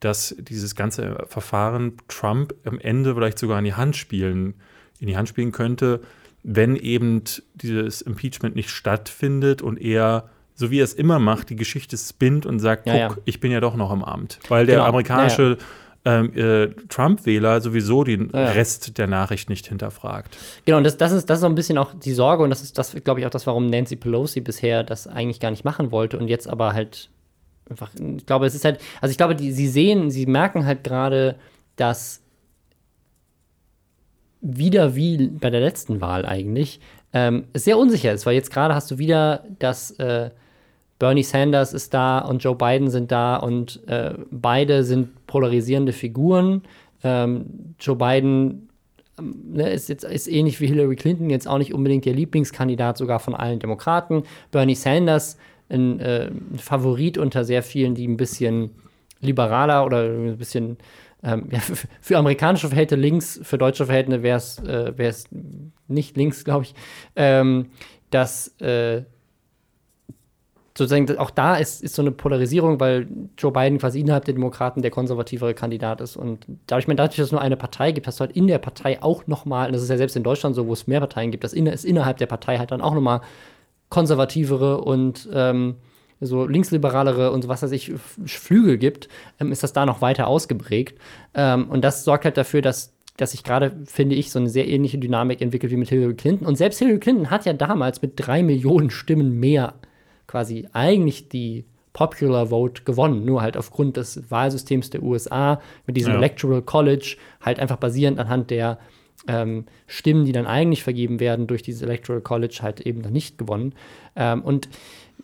dass dieses ganze Verfahren Trump am Ende vielleicht sogar in die Hand spielen, in die Hand spielen könnte, wenn eben dieses Impeachment nicht stattfindet und er, so wie er es immer macht, die Geschichte spinnt und sagt, guck, ja. ich bin ja doch noch im Amt. Weil der genau. amerikanische ja, ähm, äh, Trump-Wähler sowieso den Rest der Nachricht nicht hinterfragt. Genau, und das, das, ist, das ist so ein bisschen auch die Sorge und das ist, das glaube ich, auch das, warum Nancy Pelosi bisher das eigentlich gar nicht machen wollte und jetzt aber halt einfach, ich glaube, es ist halt, also ich glaube, die, sie sehen, sie merken halt gerade, dass wieder wie bei der letzten Wahl eigentlich, ähm, sehr unsicher ist, weil jetzt gerade hast du wieder, dass äh, Bernie Sanders ist da und Joe Biden sind da und äh, beide sind polarisierende Figuren. Ähm, Joe Biden ähm, ne, ist jetzt ist ähnlich wie Hillary Clinton jetzt auch nicht unbedingt der Lieblingskandidat sogar von allen Demokraten. Bernie Sanders ein, äh, ein Favorit unter sehr vielen, die ein bisschen liberaler oder ein bisschen ähm, ja, für, für, amerikanische Verhältnisse links, für deutsche Verhältnisse wäre es äh, nicht links, glaube ich, ähm, dass äh, sozusagen auch da ist, ist so eine Polarisierung, weil Joe Biden quasi innerhalb der Demokraten der konservativere Kandidat ist. Und dadurch, dadurch dass es nur eine Partei gibt, hast du halt in der Partei auch noch mal, das ist ja selbst in Deutschland so, wo es mehr Parteien gibt, dass in, es innerhalb der Partei halt dann auch noch mal konservativere und ähm, so linksliberalere und was weiß ich, Flügel gibt, ähm, ist das da noch weiter ausgeprägt. Ähm, und das sorgt halt dafür, dass, dass sich gerade, finde ich, so eine sehr ähnliche Dynamik entwickelt wie mit Hillary Clinton. Und selbst Hillary Clinton hat ja damals mit drei Millionen Stimmen mehr quasi eigentlich die Popular Vote gewonnen, nur halt aufgrund des Wahlsystems der USA mit diesem ja. Electoral College, halt einfach basierend anhand der ähm, Stimmen, die dann eigentlich vergeben werden durch dieses Electoral College, halt eben noch nicht gewonnen. Ähm, und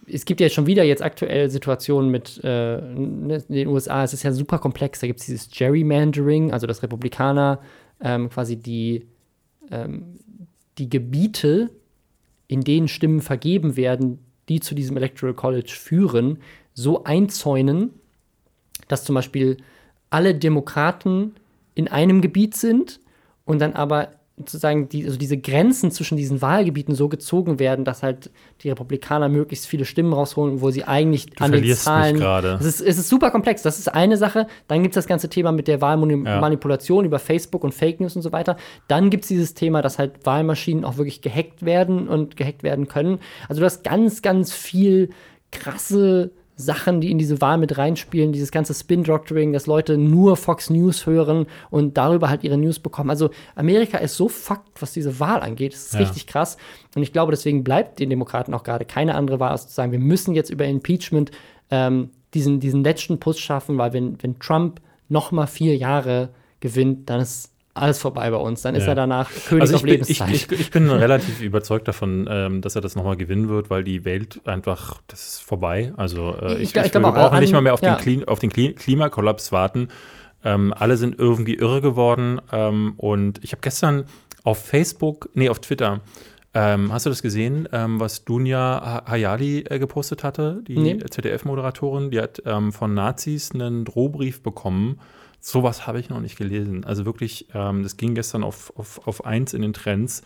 es gibt ja schon wieder jetzt aktuell Situationen mit äh, ne, den USA. Es ist ja super komplex. Da gibt es dieses Gerrymandering, also dass Republikaner ähm, quasi die, ähm, die Gebiete, in denen Stimmen vergeben werden, die zu diesem Electoral College führen, so einzäunen, dass zum Beispiel alle Demokraten in einem Gebiet sind und dann aber sozusagen die, also diese Grenzen zwischen diesen Wahlgebieten so gezogen werden, dass halt die Republikaner möglichst viele Stimmen rausholen, wo sie eigentlich Du an den Zahlen. Es ist, es ist super komplex. Das ist eine Sache. Dann gibt es das ganze Thema mit der Ja. Wahlmanipulation über Facebook und Fake News und so weiter. Dann gibt es dieses Thema, dass halt Wahlmaschinen auch wirklich gehackt werden und gehackt werden können. Also du hast ganz, ganz viel krasse Sachen, die in diese Wahl mit reinspielen, dieses ganze Spin-Doctoring, dass Leute nur Fox News hören und darüber halt ihre News bekommen. Also Amerika ist so fucked, was diese Wahl angeht. Das ist Ja. richtig krass. Und ich glaube, deswegen bleibt den Demokraten auch gerade keine andere Wahl, als zu sagen, wir müssen jetzt über Impeachment ähm, diesen, diesen letzten Push schaffen, weil wenn, wenn Trump noch mal vier Jahre gewinnt, dann ist alles vorbei bei uns. Dann ist Ja. er danach König Also auf ich bin, ich, Lebenszeit. ich, ich bin relativ überzeugt davon, ähm, dass er das nochmal gewinnen wird, weil die Welt einfach, das ist vorbei. Also äh, Ich ich, ich, ich wir auch, brauchen nicht mal mehr auf ja. den, Kli auf den Kli Klimakollaps warten. Ähm, alle sind irgendwie irre geworden. Ähm, und ich habe gestern auf Facebook, nee, auf Twitter, ähm, hast du das gesehen, ähm, was Dunja Ha- Hayali äh, gepostet hatte, die Nee. ZDF-Moderatorin? Die hat ähm, von Nazis einen Drohbrief bekommen. Sowas habe ich noch nicht gelesen. Also wirklich, ähm, das ging gestern auf, auf, auf eins in den Trends,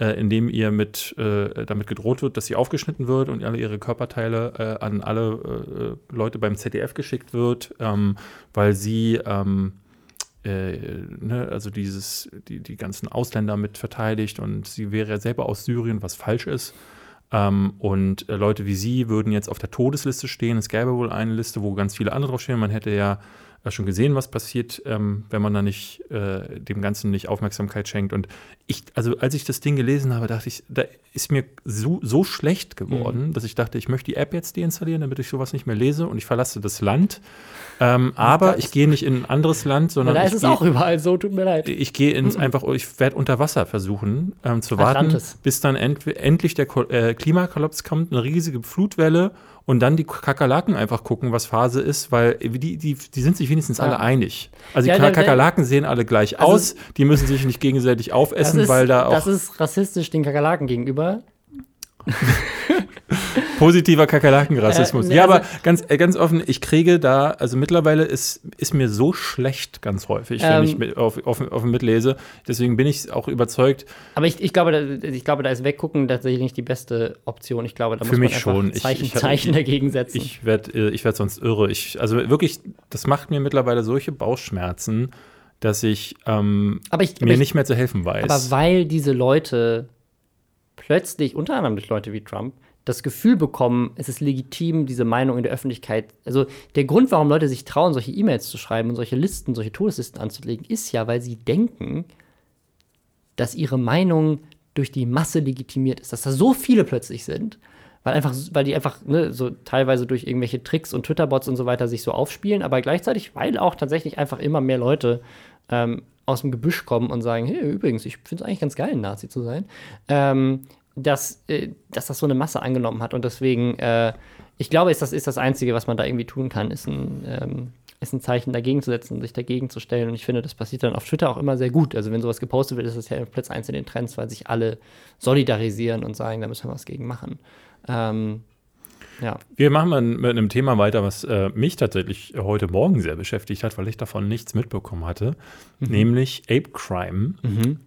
äh, in dem ihr mit, äh, damit gedroht wird, dass sie aufgeschnitten wird und alle ihre Körperteile äh, an alle äh, Leute beim ZDF geschickt wird, ähm, weil sie ähm, äh, ne, also dieses, die, die ganzen Ausländer mit verteidigt und sie wäre ja selber aus Syrien, was falsch ist. Ähm, und äh, Leute wie sie würden jetzt auf der Todesliste stehen. Es gäbe wohl eine Liste, wo ganz viele andere draufstehen. Man hätte ja schon gesehen, was passiert, ähm, wenn man da nicht äh, dem Ganzen nicht Aufmerksamkeit schenkt. Und ich, also als ich das Ding gelesen habe, dachte ich, da ist mir so, so schlecht geworden, dass ich dachte, ich möchte die App jetzt deinstallieren, damit ich sowas nicht mehr lese und ich verlasse das Land. Ähm, aber ich gehe nicht in ein anderes Land, sondern da ich ist es gehe- auch überall so, tut mir leid. ich gehe ins einfach, ich werde unter Wasser versuchen ähm, zu warten, Atlantis. bis dann end, endlich der Ko äh, Klimakollaps kommt, eine riesige Flutwelle und dann die Kakerlaken einfach gucken, was Phase ist, weil die, die, die sind sich wenigstens alle einig. Also die Ja, der- Kakerlaken sehen alle gleich Also aus, die müssen sich nicht gegenseitig aufessen, ist, weil da auch das ist rassistisch den Kakerlaken gegenüber. positiver Kakerlakenrassismus. Äh, ne, ja, also- aber ganz, äh, ganz offen, ich kriege da, also mittlerweile ist, ist mir so schlecht ganz häufig, wenn Ähm. ich mit, auf, auf, auf mitlese. Deswegen bin ich auch überzeugt, Aber ich, ich, glaube, da, ich glaube, da ist Weggucken tatsächlich nicht die beste Option. Ich glaube, da Für muss mich man schon. Ich- Zeichen, ich- Zeichen dagegen setzen. Ich werde ich werd sonst irre. Ich, also wirklich, das macht mir mittlerweile solche Bauchschmerzen, dass ich ähm, ich, mir ich, nicht mehr zu helfen weiß. aber weil diese Leute plötzlich, unter anderem durch Leute wie Trump, das Gefühl bekommen, es ist legitim, diese Meinung in der Öffentlichkeit. Also der Grund, warum Leute sich trauen, solche E-Mails zu schreiben und solche Listen, solche Todeslisten anzulegen, ist ja, weil sie denken, dass ihre Meinung durch die Masse legitimiert ist, dass da so viele plötzlich sind, weil einfach, weil die einfach ne, so teilweise durch irgendwelche Tricks und Twitter-Bots und so weiter sich so aufspielen, aber gleichzeitig, weil auch tatsächlich einfach immer mehr Leute ähm, aus dem Gebüsch kommen und sagen, hey, übrigens, ich finde es eigentlich ganz geil, ein Nazi zu sein, ähm, dass, äh, dass das so eine Masse angenommen hat und deswegen, äh, ich glaube, ist das ist das Einzige, was man da irgendwie tun kann, ist ein ähm, ist ein Zeichen dagegen zu setzen sich dagegen zu stellen. Und ich finde, das passiert dann auf Twitter auch immer sehr gut. Also wenn sowas gepostet wird, ist das ja Platz 1 in den Trends, weil sich alle solidarisieren und sagen, da müssen wir was gegen machen. Ähm, ja. Wir machen mal mit einem Thema weiter, was äh, mich tatsächlich heute Morgen sehr beschäftigt hat, weil ich davon nichts mitbekommen hatte, Mhm. nämlich Ape Crime,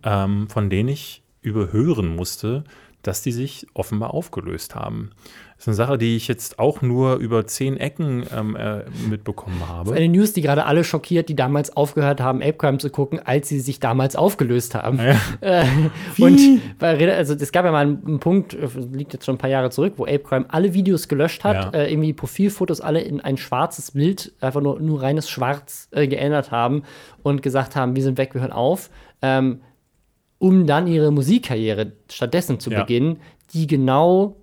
ähm, von denen ich überhören musste, dass die sich offenbar aufgelöst haben. Das ist eine Sache, die ich jetzt auch nur über zehn Ecken ähm, äh, mitbekommen habe. Eine News, die gerade alle schockiert, die damals aufgehört haben, Ape Crime zu gucken, als sie sich damals aufgelöst haben. Äh, und weil, also es gab ja mal einen, Punkt, äh, liegt jetzt schon ein paar Jahre zurück, wo Ape Crime alle Videos gelöscht hat, Ja. äh, irgendwie Profilfotos alle in ein schwarzes Bild, einfach nur, nur reines Schwarz äh, geändert haben und gesagt haben, wir sind weg, wir hören auf. Ähm, um dann ihre Musikkarriere stattdessen zu Ja. beginnen, die genau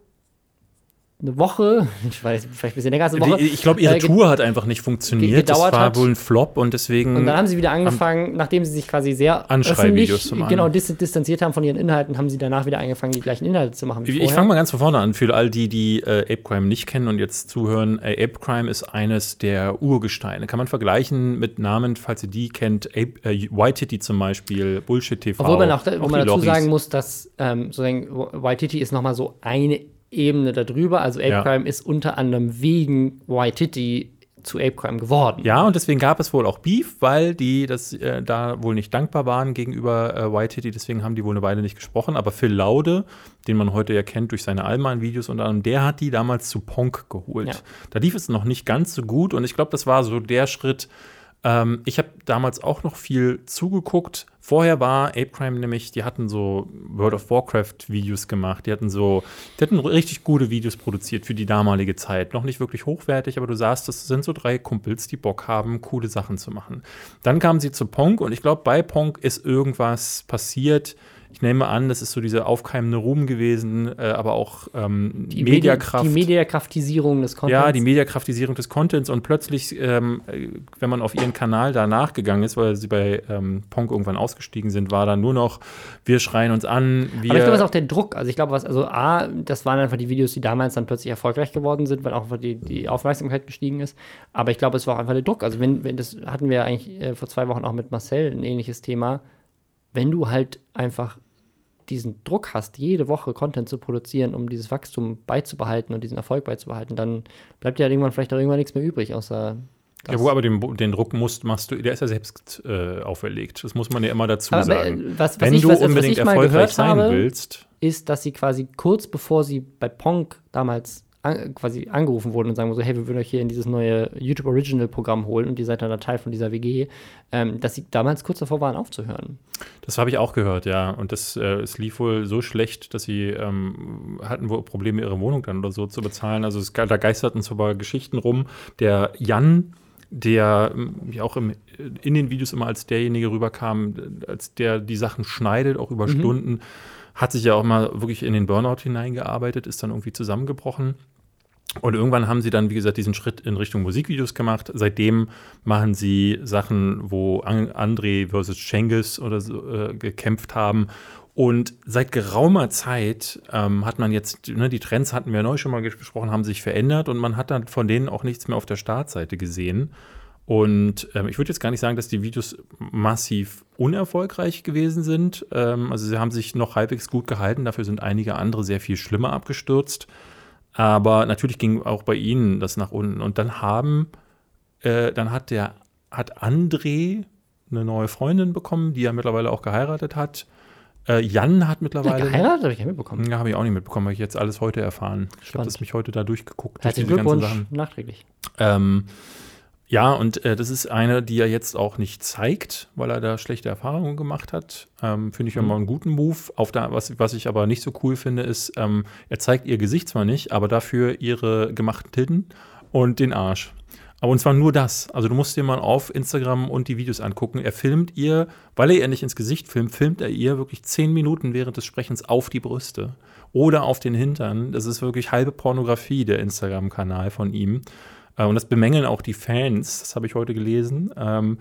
eine Woche, ich weiß, vielleicht ein bisschen länger als eine Woche. Ich glaube, ihre äh, Tour hat einfach nicht funktioniert. Das war hat. wohl ein Flop und deswegen. Und dann haben sie wieder angefangen, nachdem sie sich quasi sehr öffentlich zu machen. genau, dis distanziert haben von ihren Inhalten, haben sie danach wieder angefangen, die gleichen Inhalte zu machen wie Ich, fange mal ganz von vorne an. Für all die, die äh, Ape Crime nicht kennen und jetzt zuhören, äh, Ape Crime ist eines der Urgesteine. Kann man vergleichen mit Namen, falls ihr die kennt, Ape, äh, White Titty zum Beispiel, Bullshit TV. Obwohl man auch, auch man dazu Lochis. sagen muss, dass ähm, sozusagen Waititi ist noch mal so eine Ebene darüber. Also Ape Ja. Crime ist unter anderem wegen Waititi zu Ape Crime geworden. Ja, und deswegen gab es wohl auch Beef, weil die das äh, da wohl nicht dankbar waren gegenüber äh, White Hitty, deswegen haben die wohl eine Weile nicht gesprochen. Aber Phil Laude, den man heute ja kennt durch seine Allman-Videos und anderem, der hat die damals zu Ponk geholt. Ja. Da lief es noch nicht ganz so gut und ich glaube, das war so der Schritt. Ähm, ich habe damals auch noch viel zugeguckt. Vorher war Ape Crime nämlich, die hatten so World of Warcraft-Videos gemacht. Die hatten so, die hatten richtig gute Videos produziert für die damalige Zeit. Noch nicht wirklich hochwertig, aber du sahst, das sind so drei Kumpels, die Bock haben, coole Sachen zu machen. Dann kamen sie zu Ponk und ich glaube, bei Ponk ist irgendwas passiert. Ich nehme an, das ist so dieser aufkeimende Ruhm gewesen, äh, aber auch ähm, Die Mediakraft. Medi- Die Mediakraftisierung des Contents. Ja, die Mediakraftisierung des Contents und plötzlich, ähm, äh, wenn man auf ihren Kanal da nachgegangen ist, weil sie bei ähm, Ponk irgendwann ausgestiegen sind, war dann nur noch, wir schreien uns an. Aber ich glaube, das ist auch der Druck. Also ich glaube, was, also A, das waren einfach die Videos, die damals dann plötzlich erfolgreich geworden sind, weil auch die, die Aufmerksamkeit gestiegen ist. Aber ich glaube, es war auch einfach der Druck. Also wenn, wenn das hatten wir eigentlich äh, vor zwei Wochen auch mit Marcel ein ähnliches Thema. Wenn du halt einfach diesen Druck hast, jede Woche Content zu produzieren, um dieses Wachstum beizubehalten und diesen Erfolg beizubehalten, dann bleibt dir halt irgendwann vielleicht auch irgendwann nichts mehr übrig, außer ja, wo aber den, den Druck musst, machst du, der ist ja selbst äh, auferlegt. Das muss man ja immer dazu Aber, sagen. äh, was- was Wenn ich- du was- was unbedingt erfolgreich sein habe, willst, ist, dass sie quasi kurz bevor sie bei Ponk damals an, quasi angerufen wurden und sagen so, hey, wir würden euch hier in dieses neue YouTube Original Programm holen und ihr seid dann ein Teil von dieser WG, ähm, dass sie damals kurz davor waren aufzuhören. Das habe ich auch gehört, ja. Und das, äh, es lief wohl so schlecht, dass sie ähm, hatten wohl Probleme, ihre Wohnung dann oder so zu bezahlen. Also es, da geisterten so aber Geschichten rum. Der Jan, der ähm, ja auch im, in den Videos immer als derjenige rüberkam, als der die Sachen schneidet, auch über Stunden, hat sich ja auch mal wirklich in den Burnout hineingearbeitet, ist dann irgendwie zusammengebrochen. Und irgendwann haben sie dann, wie gesagt, diesen Schritt in Richtung Musikvideos gemacht. Seitdem machen sie Sachen, wo An André versus Cengiz oder so äh, gekämpft haben. Und seit geraumer Zeit ähm, hat man jetzt, ne, die Trends hatten wir neu schon mal besprochen, haben sich verändert und man hat dann von denen auch nichts mehr auf der Startseite gesehen. Und ähm, ich würde jetzt gar nicht sagen, dass die Videos massiv unerfolgreich gewesen sind. Ähm, also sie haben sich noch halbwegs gut gehalten, dafür sind einige andere sehr viel schlimmer abgestürzt. Aber natürlich ging auch bei ihnen das nach unten. Und dann haben, äh, dann hat der, hat André eine neue Freundin bekommen, die er mittlerweile auch geheiratet hat. Äh, Jan hat Ja, mittlerweile. geheiratet habe ich ja mitbekommen. Ja, habe ich auch nicht mitbekommen, habe ich jetzt alles heute erfahren. Ich habe Spannend. das mich heute da durchgeguckt. durch Herzlichen ganzen Glückwunsch nachträglich. Ähm, ja, und äh, das ist eine, die er jetzt auch nicht zeigt, weil er da schlechte Erfahrungen gemacht hat. Ähm, finde ich mal einen guten Move. Auf der, was, was ich aber nicht so cool finde, ist, ähm, er zeigt ihr Gesicht zwar nicht, aber dafür ihre gemachten Titten und den Arsch. Aber und zwar nur das. Also du musst dir mal auf Instagram und die Videos angucken. Er filmt ihr, weil er ihr nicht ins Gesicht filmt, filmt er ihr wirklich zehn Minuten während des Sprechens auf die Brüste oder auf den Hintern. Das ist wirklich halbe Pornografie, der Instagram-Kanal von ihm. Äh, Und das bemängeln auch die Fans, das habe ich heute gelesen, ähm,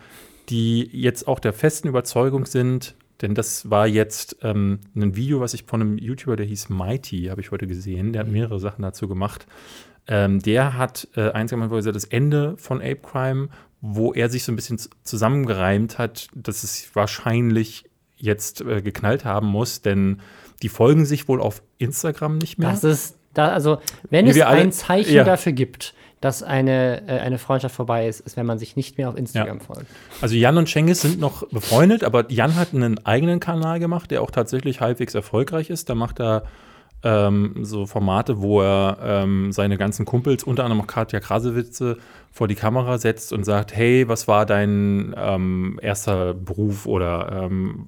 die jetzt auch der festen Überzeugung sind, denn das war jetzt ähm, ein Video, was ich von einem YouTuber, der hieß Mighty, habe ich heute gesehen, der hat mehrere Sachen dazu gemacht. Ähm, der hat äh, eins gemacht, wo er das Ende von Ape Crime, wo er sich so ein bisschen zusammengereimt hat, dass es wahrscheinlich jetzt äh, geknallt haben muss, denn die folgen sich wohl auf Instagram nicht mehr. Das ist, da, also, wenn Wie es ein Zeichen ja. dafür gibt, dass eine, äh, eine Freundschaft vorbei ist, ist, wenn man sich nicht mehr auf Instagram folgt. Also Jan und Cengiz sind noch befreundet, aber Jan hat einen eigenen Kanal gemacht, der auch tatsächlich halbwegs erfolgreich ist. Da macht er ähm, so Formate, wo er ähm, seine ganzen Kumpels, unter anderem auch Katja Krasewitze, vor die Kamera setzt und sagt, hey, was war dein ähm, erster Beruf oder ähm,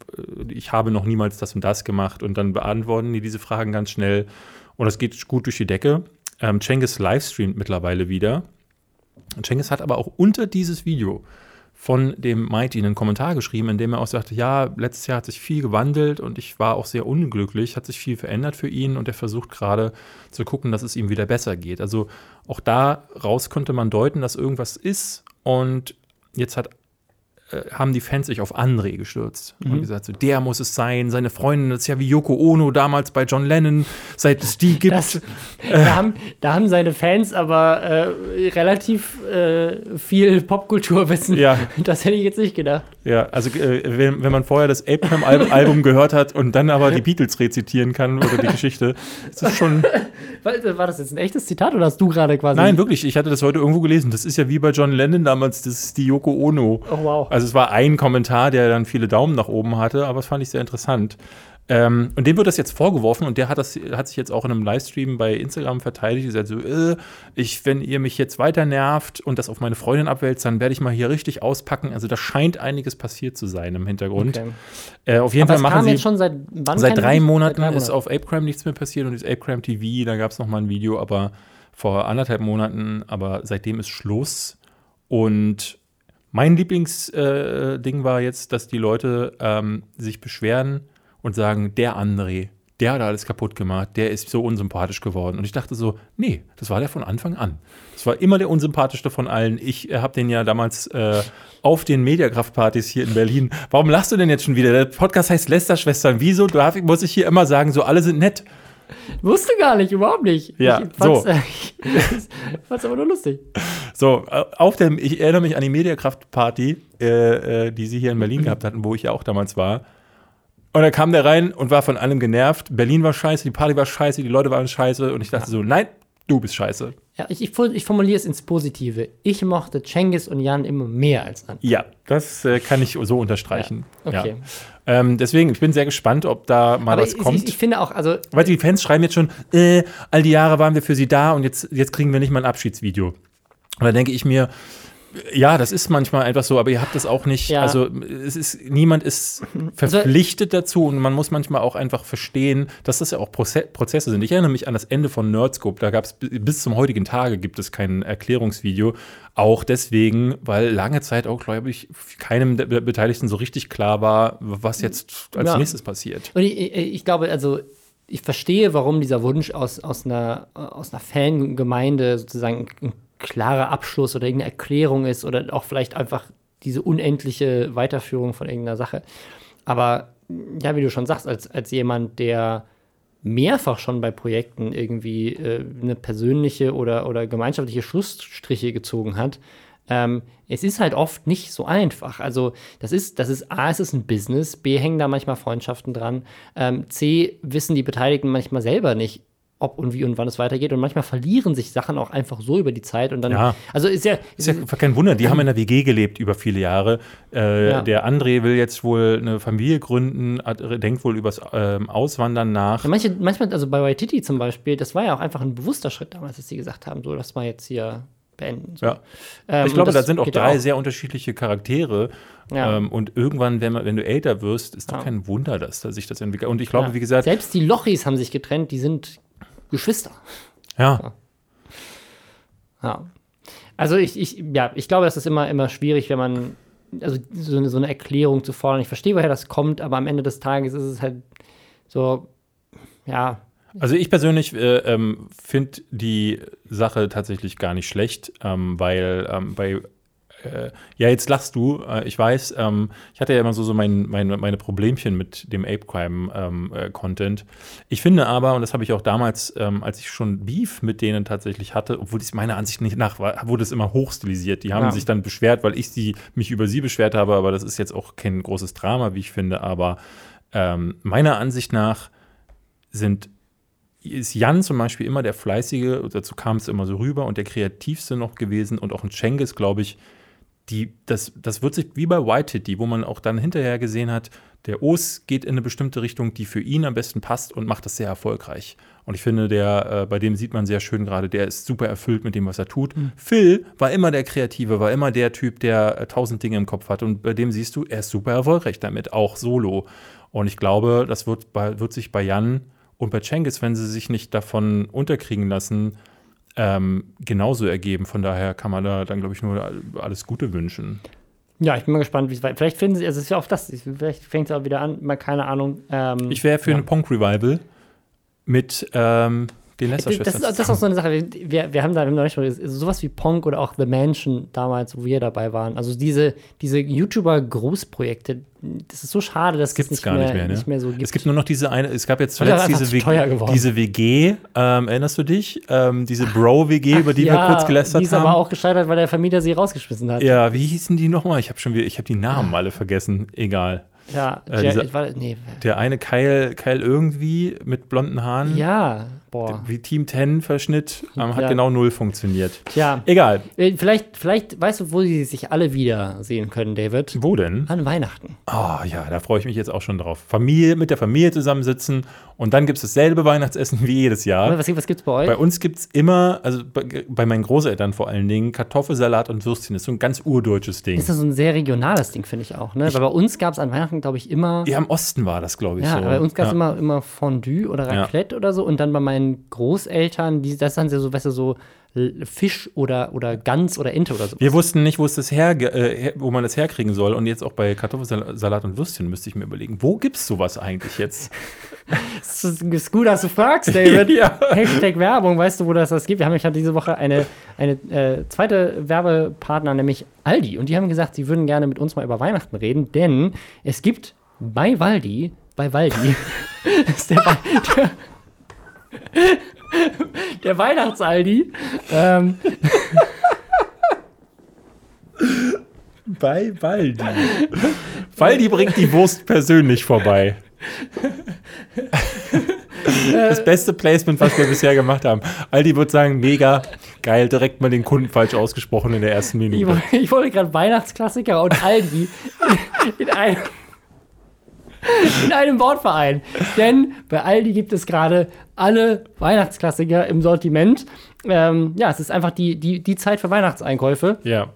ich habe noch niemals das und das gemacht und dann beantworten die diese Fragen ganz schnell und das geht gut durch die Decke. Ähm, Cengiz livestreamt mittlerweile wieder. Cengiz hat aber auch unter dieses Video von dem Mighty einen Kommentar geschrieben, in dem er auch sagte, ja, letztes Jahr hat sich viel gewandelt und ich war auch sehr unglücklich, hat sich viel verändert für ihn und er versucht gerade zu gucken, dass es ihm wieder besser geht. Also auch daraus konnte man deuten, dass irgendwas ist und jetzt hat haben die Fans sich auf André gestürzt und gesagt, so, der muss es sein, seine Freundin, das ist ja wie Yoko Ono damals bei John Lennon, seit es die gibt. Das, da, haben, da haben seine Fans aber äh, relativ äh, viel Popkulturwissen. Ja. Das hätte ich jetzt nicht gedacht. Ja, also äh, wenn, wenn man vorher das Ape-Album gehört hat und dann aber die Beatles rezitieren kann oder die Geschichte, ist das schon. War, war das jetzt ein echtes Zitat oder hast du gerade quasi. Nein, wirklich, ich hatte das heute irgendwo gelesen. Das ist ja wie bei John Lennon damals, das ist die Yoko Ono. Oh, wow. Also es war ein Kommentar, der dann viele Daumen nach oben hatte, aber das fand ich sehr interessant. Ähm, und dem wird das jetzt vorgeworfen und der hat, das, hat sich jetzt auch in einem Livestream bei Instagram verteidigt. Er sagt so, äh, ich, wenn ihr mich jetzt weiter nervt und das auf meine Freundin abwälzt, dann werde ich mal hier richtig auspacken. Also da scheint einiges passiert zu sein im Hintergrund. Okay. Äh, auf jeden Aber Fall machen kam sie jetzt schon seit wann? seit drei? Monaten Seit drei ist auf Apecrime nichts mehr passiert und das Apecrime TV, da gab es noch mal ein Video, aber vor anderthalb Monaten, aber seitdem ist Schluss. Und mein Lieblingsding äh, war jetzt, dass die Leute ähm, sich beschweren und sagen, der André, der hat alles kaputt gemacht, der ist so unsympathisch geworden. Und ich dachte so, nee, das war der von Anfang an. Das war immer der unsympathischste von allen. Ich äh, habe den ja damals äh, auf den Mediakraft-Partys hier in Berlin. Warum lachst du denn jetzt schon wieder? Der Podcast heißt Lästerschwestern. Wieso darf ich, muss ich hier immer sagen, so alle sind nett? Wusste gar nicht, überhaupt nicht. Ja, ich fand's, so. äh, ich fand's aber nur lustig. So, äh, auf dem, ich erinnere mich an die Mediakraft-Party, äh, äh, die sie hier in Berlin gehabt hatten, wo ich ja auch damals war. Und da kam der rein und war von allem genervt. Berlin war scheiße, die Party war scheiße, die Leute waren scheiße. Und ich dachte so, nein, du bist scheiße. Ja, ich, ich, ich formuliere es ins Positive. Ich mochte Cengiz und Jan immer mehr als an. Ja, das äh, kann ich so unterstreichen. Ja, okay. Ja. Ähm, deswegen, ich bin sehr gespannt, ob da mal Aber was ich, kommt. ich, ich finde auch, also Weil die Fans schreiben jetzt schon, äh, all die Jahre waren wir für sie da und jetzt, jetzt kriegen wir nicht mal ein Abschiedsvideo. Und da denke ich mir, ja, das ist manchmal einfach so, aber ihr habt das auch nicht. Ja. Also es ist, niemand ist verpflichtet dazu und man muss manchmal auch einfach verstehen, dass das ja auch Proze Prozesse sind. Ich erinnere mich an das Ende von Nerdscope, da gab es bis zum heutigen Tage gibt es kein Erklärungsvideo. Auch deswegen, weil lange Zeit auch, glaube ich, keinem der Be- Beteiligten so richtig klar war, was jetzt als Ja. nächstes passiert. Und ich, ich, glaube, also ich verstehe, warum dieser Wunsch aus, aus, einer, aus einer Fangemeinde sozusagen klarer Abschluss oder irgendeine Erklärung ist oder auch vielleicht einfach diese unendliche Weiterführung von irgendeiner Sache. Aber ja, wie du schon sagst, als, als jemand, der mehrfach schon bei Projekten irgendwie äh, eine persönliche oder, oder gemeinschaftliche Schlussstriche gezogen hat, ähm, es ist halt oft nicht so einfach. Also, das ist, das ist A, es ist ein Business, B, hängen da manchmal Freundschaften dran, ähm, C, wissen die Beteiligten manchmal selber nicht, ob und wie und wann es weitergeht. Und manchmal verlieren sich Sachen auch einfach so über die Zeit und dann. Ja. Also ist ja. Ist ja kein Wunder, die haben in der WG gelebt über viele Jahre. Äh, Ja. Der André will jetzt wohl eine Familie gründen, denkt wohl übers ähm, Auswandern nach. Ja, manche, manchmal, also bei Waititi zum Beispiel, das war ja auch einfach ein bewusster Schritt damals, dass sie gesagt haben, so, das mal jetzt hier beenden. So. Ja. Ähm, ich glaube, da sind auch drei sehr unterschiedliche Charaktere. Ja. Ähm, und irgendwann, wenn, man, wenn du älter wirst, ist doch Ja. kein Wunder, dass da sich das entwickelt. Und ich glaube, wie gesagt, Selbst die Lochis haben sich getrennt, die sind Geschwister. ja, Ja. Also ich, ich, ja, ich glaube, das ist immer, immer schwierig, wenn man, also so eine, so eine Erklärung zu fordern. Ich verstehe, woher das kommt, aber am Ende des Tages ist es halt so, ja, Also ich persönlich äh, ähm, finde die Sache tatsächlich gar nicht schlecht, ähm, weil ähm, bei äh, ja, jetzt lachst du. Äh, ich weiß, ähm, ich hatte ja immer so, so mein, mein, meine Problemchen mit dem Ape-Crime-Content. ich finde aber, und das habe ich auch damals, ähm, als ich schon Beef mit denen tatsächlich hatte, obwohl es meiner Ansicht nicht nach war, wurde es immer hochstilisiert. Die haben Ja. sich dann beschwert, weil ich sie, mich über sie beschwert habe, aber das ist jetzt auch kein großes Drama, wie ich finde. Aber ähm, meiner Ansicht nach sind ist Jan zum Beispiel immer der Fleißige, dazu kam es immer so rüber und der Kreativste noch gewesen und auch ein Cengiz, glaube ich, die, das, das wird sich wie bei White Titty, wo man auch dann hinterher gesehen hat, der Os geht in eine bestimmte Richtung, die für ihn am besten passt und macht das sehr erfolgreich. Und ich finde, der, äh, bei dem sieht man sehr schön gerade, der ist super erfüllt mit dem, was er tut. Phil war immer der Kreative, war immer der Typ, der äh, tausend Dinge im Kopf hat. Und bei dem siehst du, er ist super erfolgreich damit, auch solo. Und ich glaube, das wird, bei, wird sich bei Jan und bei Cengiz, wenn sie sich nicht davon unterkriegen lassen, ähm, genauso ergeben. Von daher kann man da dann, glaube ich, nur alles Gute wünschen. ja, ich bin mal gespannt, wie es weiter. Vielleicht finden sie, also es ist ja auch das, vielleicht fängt es auch wieder an, mal keine Ahnung. Ähm, Ich wäre für ja. ein Punk-Revival mit ähm, den Das, Lester-Schwestern. ist, das ist auch so eine Sache. Wir, wir haben da schon gesagt, sowas wie Pong oder auch The Mansion damals, wo wir dabei waren. Also diese, diese YouTuber-Großprojekte, das ist so schade, dass es nicht, gar mehr, nicht mehr, ne? nicht mehr so gibt. Es gibt nur noch diese eine, es gab jetzt das zuletzt diese, zu W- teuer geworden. diese WG, ähm, erinnerst du dich? Ähm, diese Bro-WG, über die wir kurz gelästert die ist haben. aber auch gescheitert, weil der Vermieter sie rausgeschmissen hat. ja, wie hießen die nochmal? Ich habe schon wieder, ich habe die Namen alle vergessen. Egal. Ja, Äh, dieser- ich war, nee, Der eine Keil, Keil irgendwie mit blonden Haaren. ja, boah. Wie Team 10 Verschnitt, ähm, hat Ja. genau null funktioniert. Tja, Egal. äh, vielleicht, vielleicht weißt du, wo sie sich alle wiedersehen können, David? Wo denn? An Weihnachten. Ah ja, da freue ich mich jetzt auch schon drauf. Familie, mit der Familie zusammensitzen und dann gibt es dasselbe Weihnachtsessen wie jedes Jahr. Was, was gibt's bei euch? Bei uns gibt es immer, also bei, bei meinen Großeltern vor allen Dingen, Kartoffelsalat und Würstchen. Das ist so ein ganz urdeutsches Ding. ist das so ein sehr regionales Ding, finde ich auch. Ne? Weil bei uns gab es an Weihnachten, glaube ich, immer. Ja, im Osten war das, glaube ich, Ja, so. bei uns gab es ja. immer, immer Fondue oder Ja. Raclette oder so. Und dann bei meinen Großeltern, die, das dann so, weißt du, so Fisch oder, oder Gans oder Ente oder so. Wir wussten nicht, wo, es das her, äh, wo man das herkriegen soll. Und jetzt auch bei Kartoffelsalat und Würstchen müsste ich mir überlegen, wo gibt es sowas eigentlich jetzt? Das ist, ist gut, dass du fragst, David. Ja. Hashtag Werbung, weißt du, wo das das gibt? Wir haben ja diese Woche eine, eine äh, zweite Werbepartner, nämlich Aldi. Und die haben gesagt, sie würden gerne mit uns mal über Weihnachten reden, denn es gibt bei Waldi, bei Waldi, ist der, der, der Weihnachtsaldi, ähm, Bei Waldi. Waldi bringt die Wurst persönlich vorbei. Das beste Placement, was wir bisher gemacht haben. Aldi wird sagen, mega geil, direkt mal den Kunden falsch ausgesprochen in der ersten Ich, Minute. wollte- ich wollte gerade Weihnachtsklassiker und Aldi in einem, in einem Wortverein. Denn bei Aldi gibt es gerade alle Weihnachtsklassiker im Sortiment. Ähm, ja, es ist einfach die, die, die Zeit für Weihnachtseinkäufe. Ja.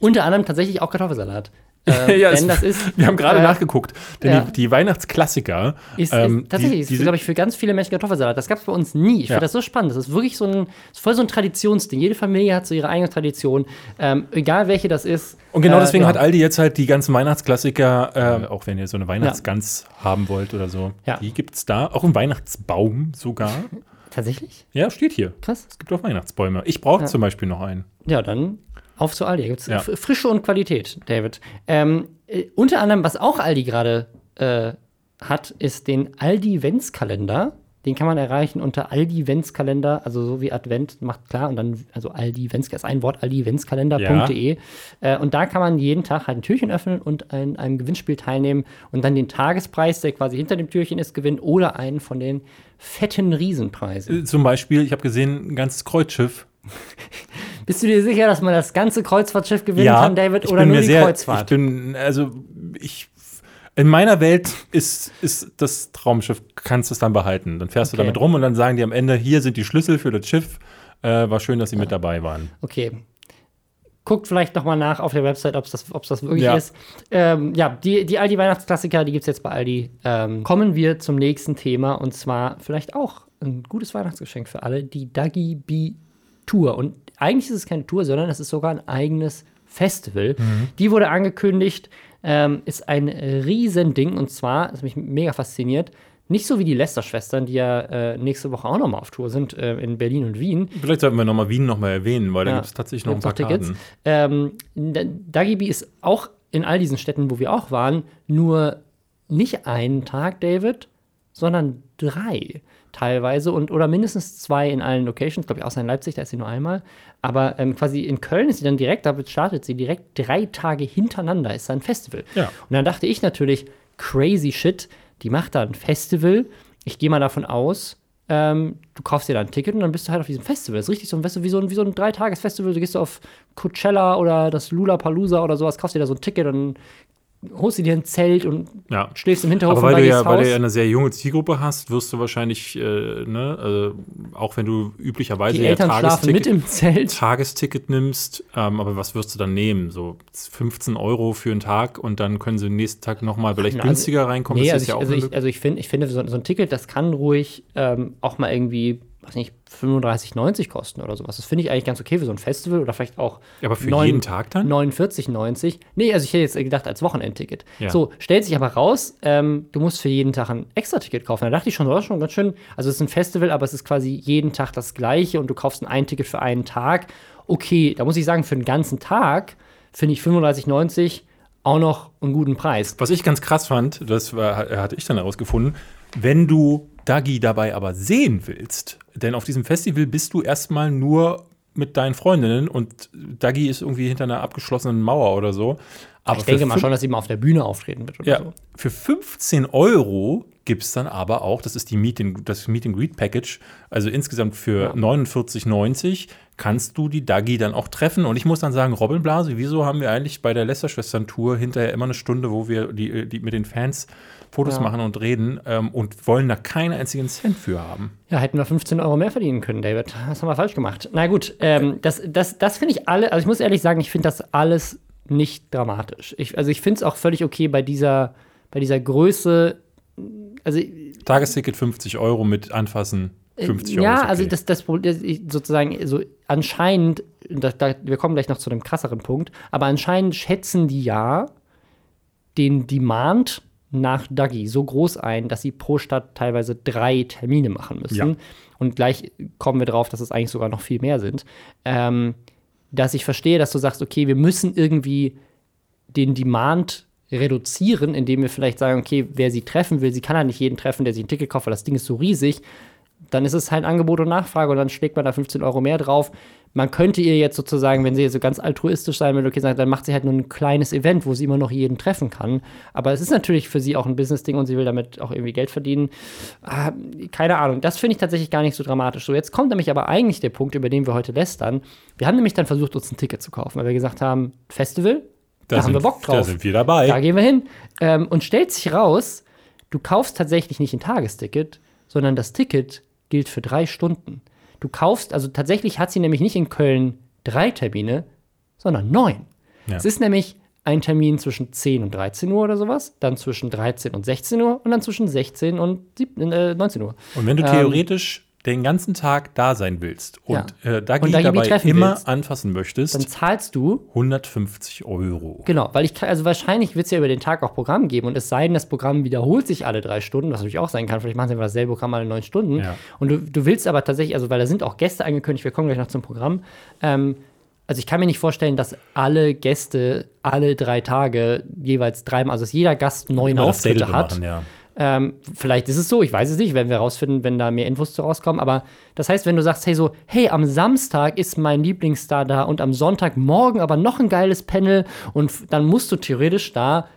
Unter anderem tatsächlich auch Kartoffelsalat. Ähm, ja, denn das ist. wir haben gerade äh, nachgeguckt, denn ja. die, die Weihnachtsklassiker. Ist, ähm, ist, tatsächlich, die, ist, glaube ich, für ganz viele Menschen Kartoffelsalat. Das gab es bei uns nie. Ich Ja. finde das so spannend. Das ist wirklich so ein, ist voll so ein Traditionsding. Jede Familie hat so ihre eigene Tradition. Ähm, egal welche das ist. und genau Äh, deswegen ja. hat Aldi jetzt halt die ganzen Weihnachtsklassiker, äh, auch wenn ihr so eine Weihnachtsgans haben wollt oder so, Ja. die gibt es da. Auch ein Weihnachtsbaum sogar. Tatsächlich? Ja, steht hier. Krass. Es gibt auch Weihnachtsbäume. Ich brauche zum Beispiel noch einen. Ja, dann auf zu Aldi. Gibt's Ja. Frische und Qualität, David. Ähm, äh, unter anderem, was auch Aldi gerade äh, hat, ist den Aldi-Ventskalender. Den kann man erreichen unter Aldi-Ventskalender, also so wie Advent, macht klar, und dann, also Aldi Ventskalender, ist ein Wort, aldi-ventskalender.de. Äh, und da kann man jeden Tag halt ein Türchen öffnen und an einem Gewinnspiel teilnehmen und dann den Tagespreis, der quasi hinter dem Türchen ist, gewinnen oder einen von den fetten Riesenpreisen. Äh, Zum Beispiel, ich habe gesehen, ein ganzes Kreuzschiff. Bist du dir sicher, dass man das ganze Kreuzfahrtschiff gewinnen kann, David, oder nur die sehr, Kreuzfahrt? Ich bin, also, ich, in meiner Welt ist, ist das Traumschiff, kannst du es dann behalten. Dann fährst Okay. du damit rum und dann sagen die am Ende, hier sind die Schlüssel für das Schiff. Äh, war schön, dass Sie mit dabei waren. Okay. Guckt vielleicht noch mal nach auf der Website, ob es das, ob's das wirklich Ja. ist. Ähm, ja, die, die Aldi-Weihnachtsklassiker, die gibt es jetzt bei Aldi. Ähm, kommen wir zum nächsten Thema und zwar vielleicht auch ein gutes Weihnachtsgeschenk für alle, die Dagi Bee Tour. Und eigentlich ist es keine Tour, sondern es ist sogar ein eigenes Festival. Die wurde angekündigt, ähm, ist ein Riesending und zwar, das mich mega fasziniert, nicht so wie die Lester-Schwestern, die ja äh, nächste Woche auch noch mal auf Tour sind äh, in Berlin und Wien. Vielleicht sollten wir nochmal Wien nochmal erwähnen, weil da Ja, gibt es tatsächlich noch ein paar Tickets. Karten. Ähm, Dagibi ist auch in all diesen Städten, wo wir auch waren, nur nicht einen Tag, David, sondern drei teilweise und oder mindestens zwei in allen Locations, glaube ich, außer in Leipzig, da ist sie nur einmal. Aber ähm, quasi in Köln ist sie dann direkt, damit startet sie direkt drei Tage hintereinander, ist da ein Festival. Ja. Und dann dachte ich natürlich, crazy shit, die macht da ein Festival. Ich gehe mal davon aus, ähm, du kaufst dir da ein Ticket und dann bist du halt auf diesem Festival. Das ist richtig so, ein- weißt du, wie so ein, wie so ein Dreitages-Festival. Du gehst auf Coachella oder das Lollapalooza oder sowas, kaufst dir da so ein Ticket und holst du dir ein Zelt und Ja. schläfst im Hinterhof Aber weil du, ja, weil du Haus. ja eine sehr junge Zielgruppe hast, wirst du wahrscheinlich, äh, ne, äh, auch wenn du üblicherweise die ja Eltern schlafen mit im Zelt. Tagesticket nimmst, ähm, aber was wirst du dann nehmen? So 15 Euro für einen Tag und dann können sie nächsten Tag nochmal vielleicht Na, also- günstiger reinkommen. Nee, Das also ist ja ich, auch also ich, also ich finde, ich finde so, so ein Ticket, das kann ruhig ähm, auch mal irgendwie weiß nicht, 35,90 kosten oder sowas. Das finde ich eigentlich ganz okay für so ein Festival oder vielleicht auch. Ja, aber für neun- jeden Tag dann? 49,90. Nee, also ich hätte jetzt gedacht als Wochenendticket. Ja. So, stellt sich aber raus, ähm, du musst für jeden Tag ein Extra-Ticket kaufen. Da dachte ich schon, das ist schon ganz schön. Also es ist ein Festival, aber es ist quasi jeden Tag das gleiche und du kaufst ein Ein-Ticket für einen Tag. Okay, da muss ich sagen, für den ganzen Tag finde ich 35,90 auch noch einen guten Preis. Was ich ganz krass fand, das war, hatte ich dann herausgefunden, wenn du Dagi dabei aber sehen willst, denn auf diesem Festival bist du erstmal nur mit deinen Freundinnen und Dagi ist irgendwie hinter einer abgeschlossenen Mauer oder so. Aber Ich denke mal schon, dass sie mal auf der Bühne auftreten wird oder Ja, so. für 15 Euro gibt es dann aber auch, das ist die Meet and, das Meet and Greet Package, also insgesamt für 49,90 kannst du die Dagi dann auch treffen. Und ich muss dann sagen, Robin Blase, wieso haben wir eigentlich bei der Lästerschwestern-Tour hinterher immer eine Stunde, wo wir die, die mit den Fans Fotos Ja. machen und reden ähm, und wollen da keinen einzigen Cent für haben? Ja, hätten wir 15 Euro mehr verdienen können, David. Das haben wir falsch gemacht. Na gut, ähm, das, das, das finde ich alle, also ich muss ehrlich sagen, ich finde das alles nicht dramatisch. Ich, also ich finde es auch völlig okay bei dieser, bei dieser Größe. Also Tagesticket 50 Euro mit Anfassen 50 Euro. ja, okay. also das, das sozusagen so anscheinend, da, da, wir kommen gleich noch zu einem krasseren Punkt, aber anscheinend schätzen die ja den Demand nach Dagi so groß ein, dass sie pro Stadt teilweise drei Termine machen müssen. Ja. Und gleich kommen wir drauf, dass es eigentlich sogar noch viel mehr sind. Ähm, dass ich verstehe, dass du sagst, okay, wir müssen irgendwie den Demand reduzieren, indem wir vielleicht sagen, okay, wer sie treffen will, sie kann halt nicht jeden treffen, der sich ein Ticket kauft, weil das Ding ist so riesig. Dann ist es halt Angebot und Nachfrage und dann schlägt man da 15 Euro mehr drauf. Man könnte ihr jetzt sozusagen, wenn sie so ganz altruistisch sein will, okay, sagen, dann macht sie halt nur ein kleines Event, wo sie immer noch jeden treffen kann. Aber es ist natürlich für sie auch ein Business-Ding und sie will damit auch irgendwie Geld verdienen. Ah, keine Ahnung, das finde ich tatsächlich gar nicht so dramatisch. So, jetzt kommt nämlich aber eigentlich der Punkt, über den wir heute lästern. Wir haben nämlich dann versucht, uns ein Ticket zu kaufen, weil wir gesagt haben, Festival, da, haben sind, wir Bock drauf. Da sind wir dabei. Da gehen wir hin. Ähm, und stellt sich raus, du kaufst tatsächlich nicht ein Tagesticket, sondern das Ticket gilt für drei Stunden. Du kaufst, also tatsächlich hat sie nämlich nicht in Köln drei Termine, sondern neun. Ja. Es ist nämlich ein Termin zwischen 10 und 13 Uhr oder sowas, dann zwischen 13 und 16 Uhr und dann zwischen 16 und 7, äh, 19 Uhr. Und wenn du Ähm, theoretisch den ganzen Tag da sein willst und Ja. äh, Dagi Und Dagi dabei immer willst, anfassen möchtest, Dann zahlst du 150 Euro. Genau, weil ich kann, also wahrscheinlich wird es ja über den Tag auch Programm geben und es sei denn, das Programm wiederholt sich alle drei Stunden, was natürlich auch sein kann, vielleicht machen sie einfach dasselbe Programm alle neun Stunden. Ja. Und du, du willst aber tatsächlich, also weil da sind auch Gäste angekündigt, wir kommen gleich noch zum Programm. Ähm, also ich kann mir nicht vorstellen, dass alle Gäste alle drei Tage jeweils dreimal, also dass jeder Gast neun Auftritte hat. machen, ja. Ähm, vielleicht ist es so, ich weiß es nicht, werden wir rausfinden, wenn da mehr Infos zu rauskommen. Aber das heißt, wenn du sagst, hey, so, hey, am Samstag ist mein Lieblingsstar da und am Sonntagmorgen aber noch ein geiles Panel und dann musst du theoretisch da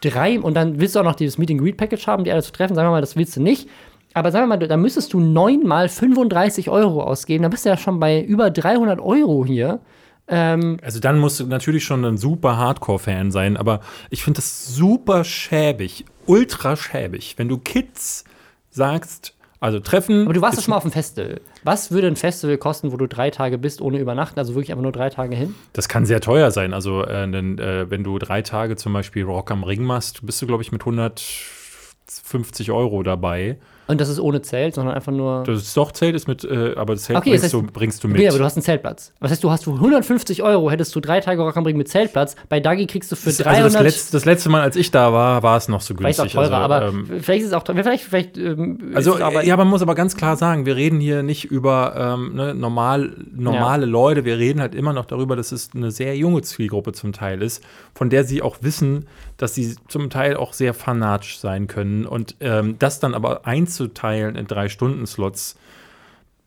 drei und dann willst du auch noch dieses Meeting Greet Package haben, die alle zu treffen. Sagen wir mal, das willst du nicht. Aber sagen wir mal, da müsstest du neunmal 35 Euro ausgeben. Dann bist du ja schon bei über 300 Euro hier. Also dann musst du natürlich schon ein super Hardcore-Fan sein, aber ich finde das super schäbig, ultra schäbig, wenn du Kids sagst, also treffen. Aber du warst doch schon mal auf dem Festival. Was würde ein Festival kosten, wo du drei Tage bist ohne Übernachten? Also wirklich einfach nur drei Tage hin? Das kann sehr teuer sein. Also äh, denn, äh, wenn du drei Tage zum Beispiel Rock am Ring machst, bist du, glaube ich, mit 150 Euro dabei. Und das ist ohne Zelt, sondern einfach nur. Das doch Zelt ist mit, äh, aber das Zelt Okay, bringst, das heißt- du, bringst du mit. Okay, aber du hast einen Zeltplatz. Was heißt, du hast für 150 Euro, hättest du drei Tage Rock am Ring mit Zeltplatz. Bei Dagi kriegst du für also 300. das, letzte, das letzte Mal, als ich da war, war es noch so vielleicht günstig. auch teurer, also, aber ähm, vielleicht ist es auch teuer. Vielleicht, vielleicht ähm, ist Also, aber, ja, man muss aber ganz klar sagen, wir reden hier nicht über ähm, ne, normal, normale Leute, wir reden halt immer noch darüber, dass es eine sehr junge Zielgruppe zum Teil ist, von der sie auch wissen, dass sie zum Teil auch sehr fanatisch sein können. Und ähm, das dann aber einzuteilen in drei Stunden-Slots,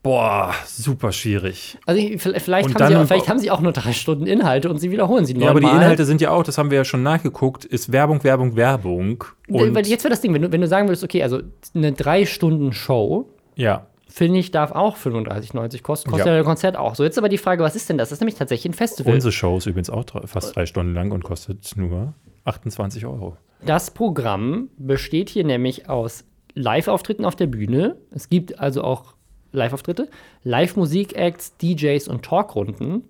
boah, super schwierig. also ich- vielleicht, Und haben sie auch, vielleicht haben sie auch nur drei Stunden Inhalte und sie wiederholen sie Ja, aber die. Inhalte sind ja auch, das haben wir ja schon nachgeguckt, ist Werbung, Werbung, Werbung. Und Weil jetzt wäre das Ding, wenn du, wenn du sagen würdest, okay, also eine drei Stunden Show, ja, finde ich, darf auch 35,90 kosten. Kostet Ja. ja ein Konzert auch. So, jetzt aber die Frage, was ist denn das? Das ist nämlich tatsächlich ein Festival. unsere Show ist übrigens auch drei, fast drei Stunden lang und kostet nur 28 Euro. Das Programm besteht hier nämlich aus Live-Auftritten auf der Bühne. Es gibt also auch Live-Auftritte, Live-Musik-Acts, DJs und Talkrunden.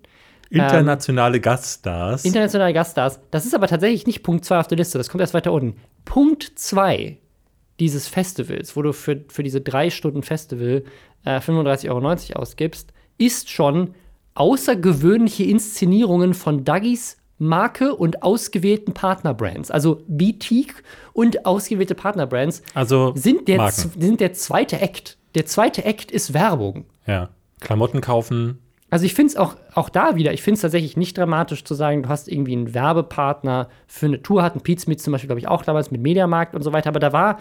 Internationale Gaststars. Internationale Gaststars. Das ist aber tatsächlich nicht Punkt 2 auf der Liste. Das kommt erst weiter unten. Punkt 2 dieses Festivals, wo du für, für diese drei Stunden Festival äh, 35,90 Euro ausgibst, ist schon außergewöhnliche Inszenierungen von Duggies Marke und ausgewählten Partnerbrands. Also Boutique und ausgewählte Partnerbrands Also sind der, sind der zweite Act. Der zweite Act ist Werbung. Ja. Klamotten kaufen. Also ich finde es auch, auch da wieder, ich finde es tatsächlich nicht dramatisch zu sagen, du hast irgendwie einen Werbepartner für eine Tour, hatten Pete Smith zum Beispiel, glaube ich, auch damals mit Mediamarkt und so weiter, aber da war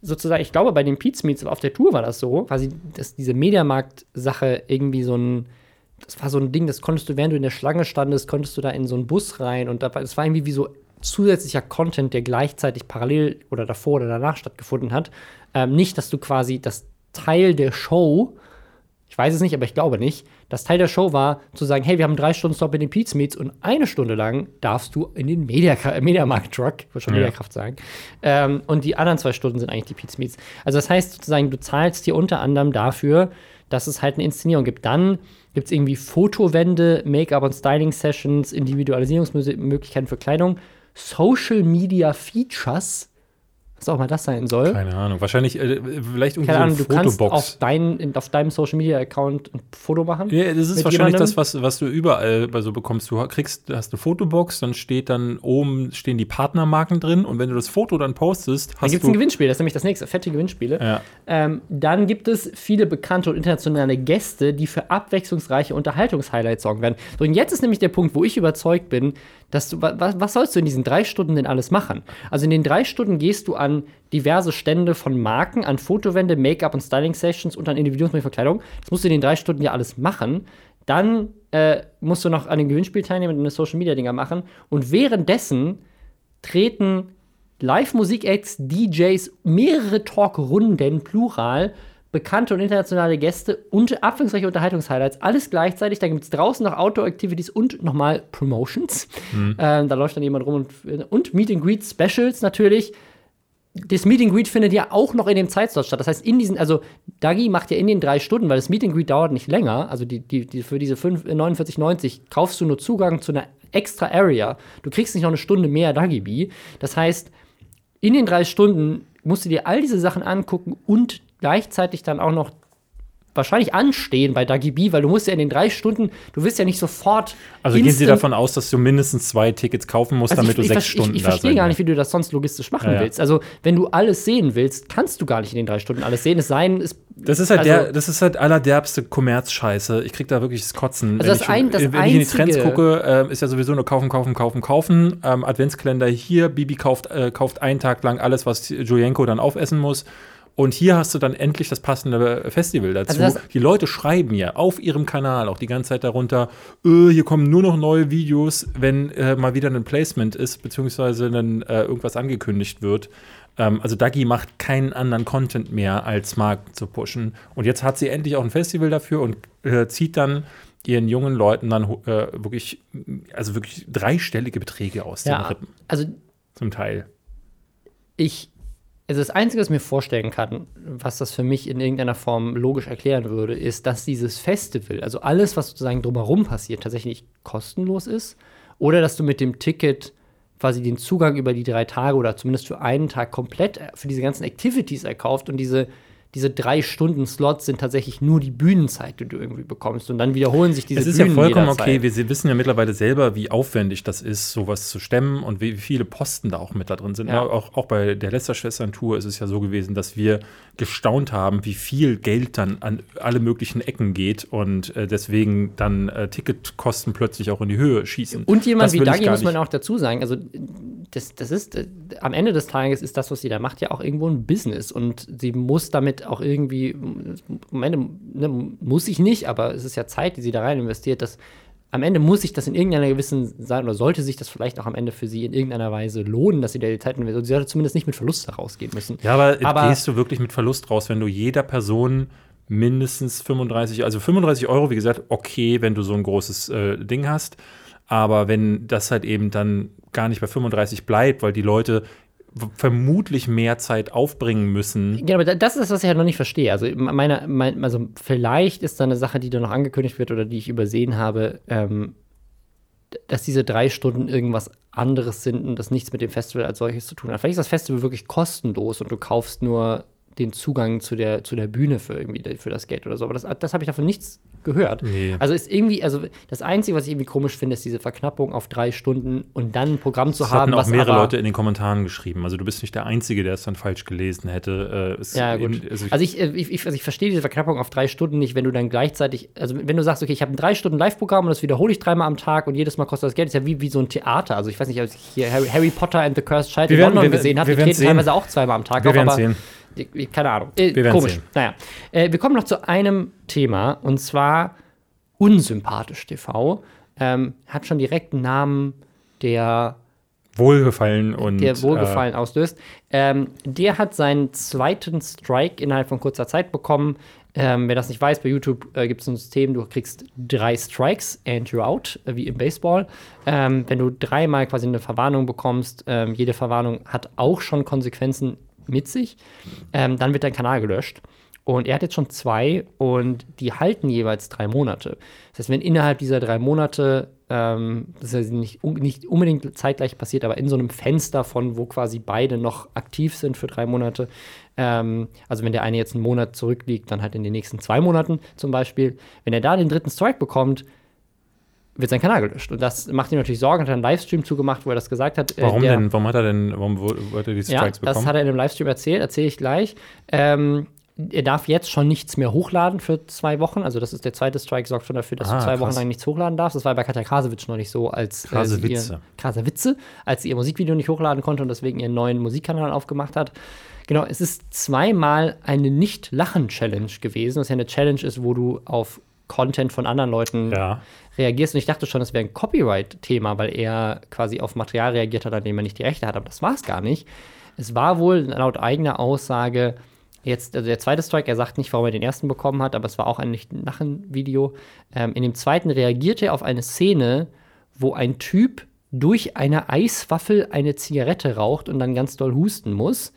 sozusagen, ich glaube, bei den Pete Smiths auf der Tour war das so, quasi, dass diese Mediamarkt-Sache irgendwie so ein, das war so ein Ding, das konntest du, während du in der Schlange standest, konntest du da in so einen Bus rein und dabei, das war irgendwie wie so zusätzlicher Content, der gleichzeitig parallel oder davor oder danach stattgefunden hat. Ähm, nicht, dass du quasi das Teil der Show, ich weiß es nicht, aber ich glaube nicht, das Teil der Show war zu sagen, hey, wir haben drei Stunden Stop in den Pete's Meets und eine Stunde lang darfst du in den Media Mediamarkt-Truck, ich wollte schon Ja. Mediakraft sagen, ähm, und die anderen zwei Stunden sind eigentlich die Pete's Meets. Also das heißt sozusagen, du zahlst dir unter anderem dafür, dass es halt eine Inszenierung gibt. Dann gibt es irgendwie Fotowände, Make-up- und Styling-Sessions, Individualisierungsmöglichkeiten für Kleidung, Social Media Features, was auch mal das sein soll. Keine Ahnung. Wahrscheinlich, äh, vielleicht irgendwie Keine Ahnung, so du eine kannst Fotobox. auf, dein, in, auf deinem Social Media Account ein Foto machen. Ja, das ist wahrscheinlich jemandem. das, was, was du überall so bekommst. Du kriegst, hast eine Fotobox, dann steht dann oben stehen die Partnermarken drin und wenn du das Foto dann postest, Dann hast gibt es du ein Gewinnspiel, das ist nämlich das nächste, fette Gewinnspiele. Ja. Ähm, dann gibt es viele bekannte und internationale Gäste, die für abwechslungsreiche Unterhaltungshighlights sorgen werden. So, und jetzt ist nämlich der Punkt, wo ich überzeugt bin, dass du, wa- was, was sollst du in diesen drei Stunden denn alles machen? Also in den drei Stunden gehst du an diverse Stände von Marken, an Fotowände, Make-up und Styling-Sessions und an Individuumsverkleidung. Das musst du in den drei Stunden ja alles machen. Dann äh, musst du noch an dem Gewinnspiel teilnehmen und eine Social-Media-Dinger machen. Und währenddessen treten Live-Musik-Acts, DJs, mehrere Talkrunden, plural, bekannte und internationale Gäste und abwechslungsreiche Unterhaltungshighlights. Alles gleichzeitig. Da gibt es draußen noch Outdoor-Activities und nochmal Promotions. Ähm, da läuft dann jemand rum und, und Meet and Greet Specials natürlich. Das Meet and Greet findet ja auch noch in dem Zeitslot statt. Das heißt, in diesen, also Dagi macht ja in den drei Stunden, weil das Meet and Greet dauert nicht länger. Also die, die, die, für diese fünf- äh, 49,90 kaufst du nur Zugang zu einer extra Area. Du kriegst nicht noch eine Stunde mehr Dagi-Bee. Das heißt, in den drei Stunden musst du dir all diese Sachen angucken und gleichzeitig dann auch noch wahrscheinlich anstehen bei Dagi B, weil du musst ja in den drei Stunden, du wirst ja nicht sofort. Also gehen Sie davon aus, dass du mindestens zwei Tickets kaufen musst, also damit ich, du ich, sechs verste- Stunden ich, ich da verstehe sein gar nicht, wie du das sonst logistisch machen Ja, willst. Also, wenn du alles sehen willst, kannst du gar nicht in den drei Stunden alles sehen. Es sei denn, es Das ist halt Also- der, das ist halt allerderbste Kommerzscheiße. Ich krieg da wirklich das Kotzen. Also wenn das ich, ein- das wenn ich in die Trends gucke, ähm, ist ja sowieso nur kaufen, kaufen, kaufen, kaufen. Ähm, Adventskalender hier, Bibi kauft, äh, kauft einen Tag lang alles, was Julienko dann aufessen muss. Und hier hast du dann endlich das passende Festival dazu. Also die Leute schreiben ja auf ihrem Kanal auch die ganze Zeit darunter, äh, hier kommen nur noch neue Videos, wenn äh, mal wieder ein Placement ist, beziehungsweise dann äh, irgendwas angekündigt wird. Ähm, also Dagi macht keinen anderen Content mehr, als Marken zu pushen. Und jetzt hat sie endlich auch ein Festival dafür und äh, zieht dann ihren jungen Leuten dann äh, wirklich, also wirklich dreistellige Beträge aus den ja, Rippen, also zum Teil. ich, also das Einzige, was ich mir vorstellen kann, was das für mich in irgendeiner Form logisch erklären würde, ist, dass dieses Festival, also alles, was sozusagen drumherum passiert, tatsächlich kostenlos ist. Oder dass du mit dem Ticket quasi den Zugang über die drei Tage oder zumindest für einen Tag komplett für diese ganzen Activities erkauft und diese, diese drei Stunden Slots sind tatsächlich nur die Bühnenzeit, die du irgendwie bekommst. Und dann wiederholen sich diese Es ist ja Bühnen vollkommen jederzeit. okay. Wir wissen ja mittlerweile selber, wie aufwendig das ist, sowas zu stemmen und wie viele Posten da auch mit da drin sind. Ja. Ja. Auch, auch bei der Lester-Schwestern-Tour ist es ja so gewesen, dass wir gestaunt haben, wie viel Geld dann an alle möglichen Ecken geht und äh, deswegen dann äh, Ticketkosten plötzlich auch in die Höhe schießen. Und jemand Das wie Dagi muss man auch dazu sagen, also das, das ist, äh, am Ende des Tages ist das, was sie da macht, ja auch irgendwo ein Business und sie muss damit auch irgendwie, am Ende ne, muss ich nicht, aber es ist ja Zeit, die sie da rein investiert, dass am Ende muss sich das in irgendeiner gewissen sein oder sollte sich das vielleicht auch am Ende für sie in irgendeiner Weise lohnen, dass sie da die Zeit investiert. Sie sollte zumindest nicht mit Verlust herausgehen müssen. Ja, aber, Aber- gehst du wirklich mit Verlust raus, wenn du jeder Person mindestens 35, also 35 Euro, wie gesagt, okay, wenn du so ein großes äh, Ding hast. Aber wenn das halt eben dann gar nicht bei 35 bleibt, weil die Leute vermutlich mehr Zeit aufbringen müssen. Ja, aber da- das ist was ich halt noch nicht verstehe. Also, meine, mein, also vielleicht ist da eine Sache, die da noch angekündigt wird oder die ich übersehen habe, ähm, dass diese drei Stunden irgendwas anderes sind und das nichts mit dem Festival als solches zu tun hat. Vielleicht ist das Festival wirklich kostenlos und du kaufst nur den Zugang zu der, zu der Bühne für irgendwie für das Geld oder so. Aber das, das habe ich davon nichts gehört. Nee. Also ist irgendwie, also das Einzige, was ich irgendwie komisch finde, ist diese Verknappung auf drei Stunden und dann ein Programm zu Das haben, hatten auch was mehrere Leute in den Kommentaren geschrieben. Also du bist nicht der Einzige, der es dann falsch gelesen hätte. Äh, Ja, gut. Also ich, Also ich, äh, ich, ich, also ich verstehe diese Verknappung auf drei Stunden nicht, wenn du dann gleichzeitig, also wenn du sagst, okay, ich habe ein drei Stunden Live-Programm und das wiederhole ich dreimal am Tag und jedes Mal kostet das Geld, ist ja wie, wie so ein Theater. Also ich weiß nicht, als ich hier Harry, Harry Potter and the Cursed Child Wir in London gesehen habe, die treten sehen. teilweise auch zweimal am Tag Wir auf, werden aber sehen. Keine Ahnung. Äh, Wir komisch. sehen. Naja. Äh, wir kommen noch zu einem Thema und zwar Unsympathisch TV. Ähm, hat schon direkt einen Namen, der Wohlgefallen und der Wohlgefallen auslöst. Ähm, der hat seinen zweiten Strike innerhalb von kurzer Zeit bekommen. Ähm, wer das nicht weiß, bei YouTube äh, gibt es ein System, du kriegst drei Strikes and you're out, äh, wie im Baseball. Ähm, wenn du dreimal quasi eine Verwarnung bekommst, ähm, jede Verwarnung hat auch schon Konsequenzen mit sich, ähm, dann wird dein Kanal gelöscht. Und er hat jetzt schon zwei und die halten jeweils drei Monate. Das heißt, wenn innerhalb dieser drei Monate, ähm, das ist ja nicht, nicht unbedingt zeitgleich passiert, aber in so einem Fenster von, wo quasi beide noch aktiv sind für drei Monate, ähm, also wenn der eine jetzt einen Monat zurückliegt, dann halt in den nächsten zwei Monaten zum Beispiel, wenn er da den dritten Strike bekommt, wird sein Kanal gelöscht. Und das macht ihm natürlich Sorgen. Hat einen Livestream zugemacht, wo er das gesagt hat. Äh, Warum der- denn? Warum hat er denn, warum wo- wollte er die ja, Strikes das bekommen? hat er in einem Livestream erzählt, erzähle ich gleich. Ähm, er darf jetzt schon nichts mehr hochladen für zwei Wochen. Also, das ist der zweite Strike, sorgt schon dafür, dass Ah, du zwei Wochen krass. lang nichts hochladen darfst. Das war bei Katja Krasowitsch noch nicht so, als äh, Krase sie. Ihr, als sie ihr Musikvideo nicht hochladen konnte und deswegen ihren neuen Musikkanal aufgemacht hat. Genau, es ist zweimal eine Nicht-Lachen-Challenge gewesen. Das ja eine Challenge ist, wo du auf Content von anderen Leuten ja. reagierst. Und ich dachte schon, das wäre ein Copyright-Thema, weil er quasi auf Material reagiert hat, an dem er nicht die Rechte hat. Aber das war es gar nicht. Es war wohl laut eigener Aussage jetzt, also der zweite Strike, er sagt nicht, warum er den ersten bekommen hat, aber es war auch ein Nicht-Lachen-Video. Ähm, in dem zweiten reagierte er auf eine Szene, wo ein Typ durch eine Eiswaffel eine Zigarette raucht und dann ganz doll husten muss.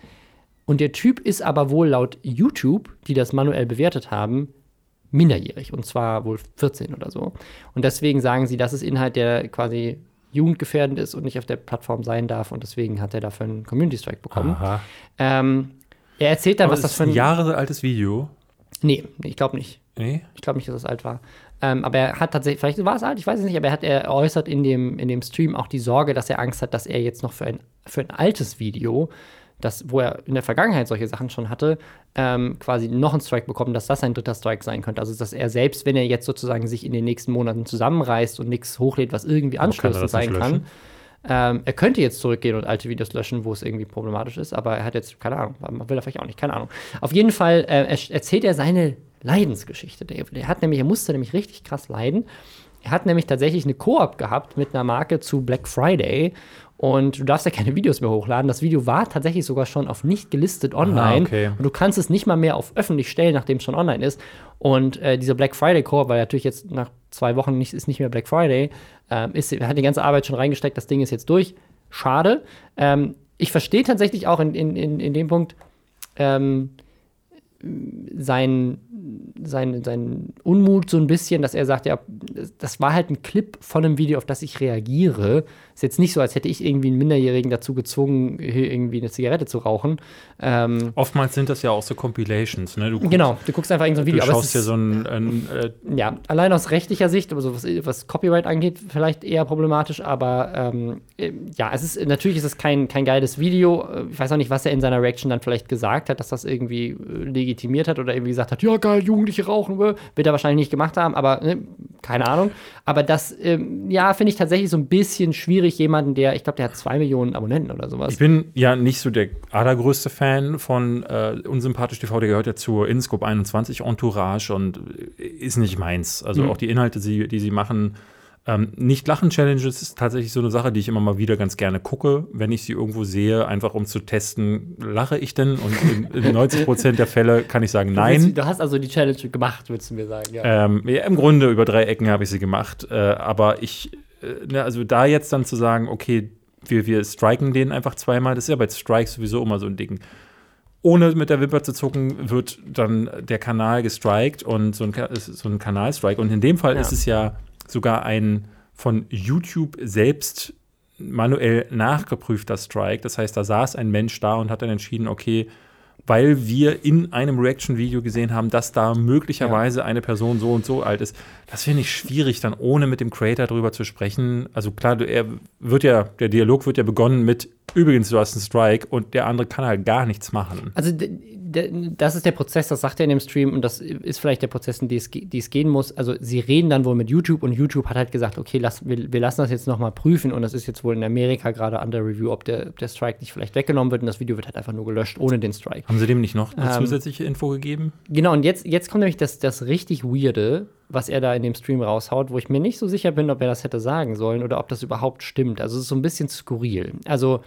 Und der Typ ist aber wohl laut YouTube, die das manuell bewertet haben, minderjährig und zwar wohl 14 oder so. Und deswegen sagen sie, das ist Inhalt, der quasi jugendgefährdend ist und nicht auf der Plattform sein darf und deswegen hat er dafür einen Community Strike bekommen. Ähm, er erzählt dann, Aber was das das für ein. Jahre altes Video. Nee, ich glaube nicht. Nee? Ich glaube nicht, dass es alt war. Ähm, aber er hat tatsächlich, vielleicht war es alt, ich weiß es nicht, aber er hat er äußert in dem, in dem Stream auch die Sorge, dass er Angst hat, dass er jetzt noch für ein, für ein altes Video, das, wo er in der Vergangenheit solche Sachen schon hatte, ähm, quasi noch einen Strike bekommt, dass das ein dritter Strike sein könnte. Also dass er selbst, wenn er jetzt sozusagen sich in den nächsten Monaten zusammenreißt und nichts hochlädt, was irgendwie er nicht sein kann, ähm, er könnte jetzt zurückgehen und alte Videos löschen, wo es irgendwie problematisch ist, aber er hat jetzt, keine Ahnung, will er vielleicht auch nicht, keine Ahnung. Auf jeden Fall äh, er- erzählt er seine Leidensgeschichte. Der, der hat nämlich, er musste nämlich richtig krass leiden. Er hat nämlich tatsächlich eine Koop gehabt mit einer Marke zu Black Friday und du darfst ja keine Videos mehr hochladen. Das Video war tatsächlich sogar schon auf nicht gelistet online okay. und du kannst es nicht mal mehr auf öffentlich stellen, nachdem es schon online ist. Und äh, dieser Black Friday Koop, weil natürlich jetzt nach zwei Wochen nicht, ist nicht mehr Black Friday, ähm, ist, hat die ganze Arbeit schon reingesteckt, das Ding ist jetzt durch. Schade. Ähm, ich verstehe tatsächlich auch in, in, in, in dem Punkt ähm, sein, sein, sein Unmut so ein bisschen, dass er sagt, ja, das war halt ein Clip von einem Video, auf das ich reagiere. Ist jetzt nicht so, als hätte ich irgendwie einen Minderjährigen dazu gezwungen, hier irgendwie eine Zigarette zu rauchen. Ähm, Oftmals sind das ja auch so Compilations. Ne? Du, genau, du guckst einfach irgendein Du Video. aber es schaust dir so ein, ein äh, ja, allein aus rechtlicher Sicht, also was, was Copyright angeht, vielleicht eher problematisch, aber ähm, äh, ja, es ist natürlich ist es kein, kein geiles Video. Äh, Ich weiß auch nicht, was er in seiner Reaction dann vielleicht gesagt hat, dass das irgendwie äh, legitimiert hat oder irgendwie gesagt hat, ja geil, Jugendliche rauchen, äh, wird er wahrscheinlich nicht gemacht haben, aber ne, keine Ahnung. Aber das, ähm, ja, finde ich tatsächlich so ein bisschen schwierig, jemanden, der, ich glaube, der hat zwei Millionen Abonnenten oder sowas. Ich bin ja nicht so der allergrößte Fan von äh, Unsympathisch TV, der gehört ja zur Inscope 21 Entourage und äh, ist nicht meins. Also Mhm. auch die Inhalte, die, die sie machen. Ähm, nicht lachen Challenges ist tatsächlich so eine Sache, die ich immer mal wieder ganz gerne gucke, wenn ich sie irgendwo sehe, einfach um zu testen, lache ich denn? Und in, in 90 Prozent der Fälle kann ich sagen, Du willst- nein. Du hast also die Challenge gemacht, würdest du mir sagen. Ja. Ähm, ja, Im Grunde über drei Ecken habe ich sie gemacht. Äh, aber ich, äh, ne, also da jetzt dann zu sagen, okay, wir, wir striken den einfach zweimal, das ist ja bei Strikes sowieso immer so ein Ding. Ohne mit der Wimper zu zucken, wird dann der Kanal gestrikt und so ein, so ein Kanalstrike. Und in dem Fall Ja. ist es ja sogar ein von YouTube selbst manuell nachgeprüfter Strike. Das heißt, da saß ein Mensch da und hat dann entschieden, okay, weil wir in einem Reaction-Video gesehen haben, dass da möglicherweise eine Person so und so alt ist. Das finde ich schwierig, dann ohne mit dem Creator drüber zu sprechen. Also klar, er wird ja, der Dialog wird ja begonnen mit, übrigens, du hast einen Strike und der andere kann halt gar nichts machen. Also das ist der Prozess, das sagt er in dem Stream und das ist vielleicht der Prozess, in den es, die es gehen muss. Also sie reden dann wohl mit YouTube und YouTube hat halt gesagt, okay, lass, wir, wir lassen das jetzt noch mal prüfen und das ist jetzt wohl in Amerika gerade under review, ob der, ob der Strike nicht vielleicht weggenommen wird und das Video wird halt einfach nur gelöscht ohne den Strike. Haben sie dem nicht noch eine Ähm, zusätzliche Info gegeben? Genau, und jetzt, jetzt kommt nämlich das, das richtig Weirde, was er da in dem Stream raushaut, wo ich mir nicht so sicher bin, ob er das hätte sagen sollen oder ob das überhaupt stimmt. Also es ist so ein bisschen skurril. Also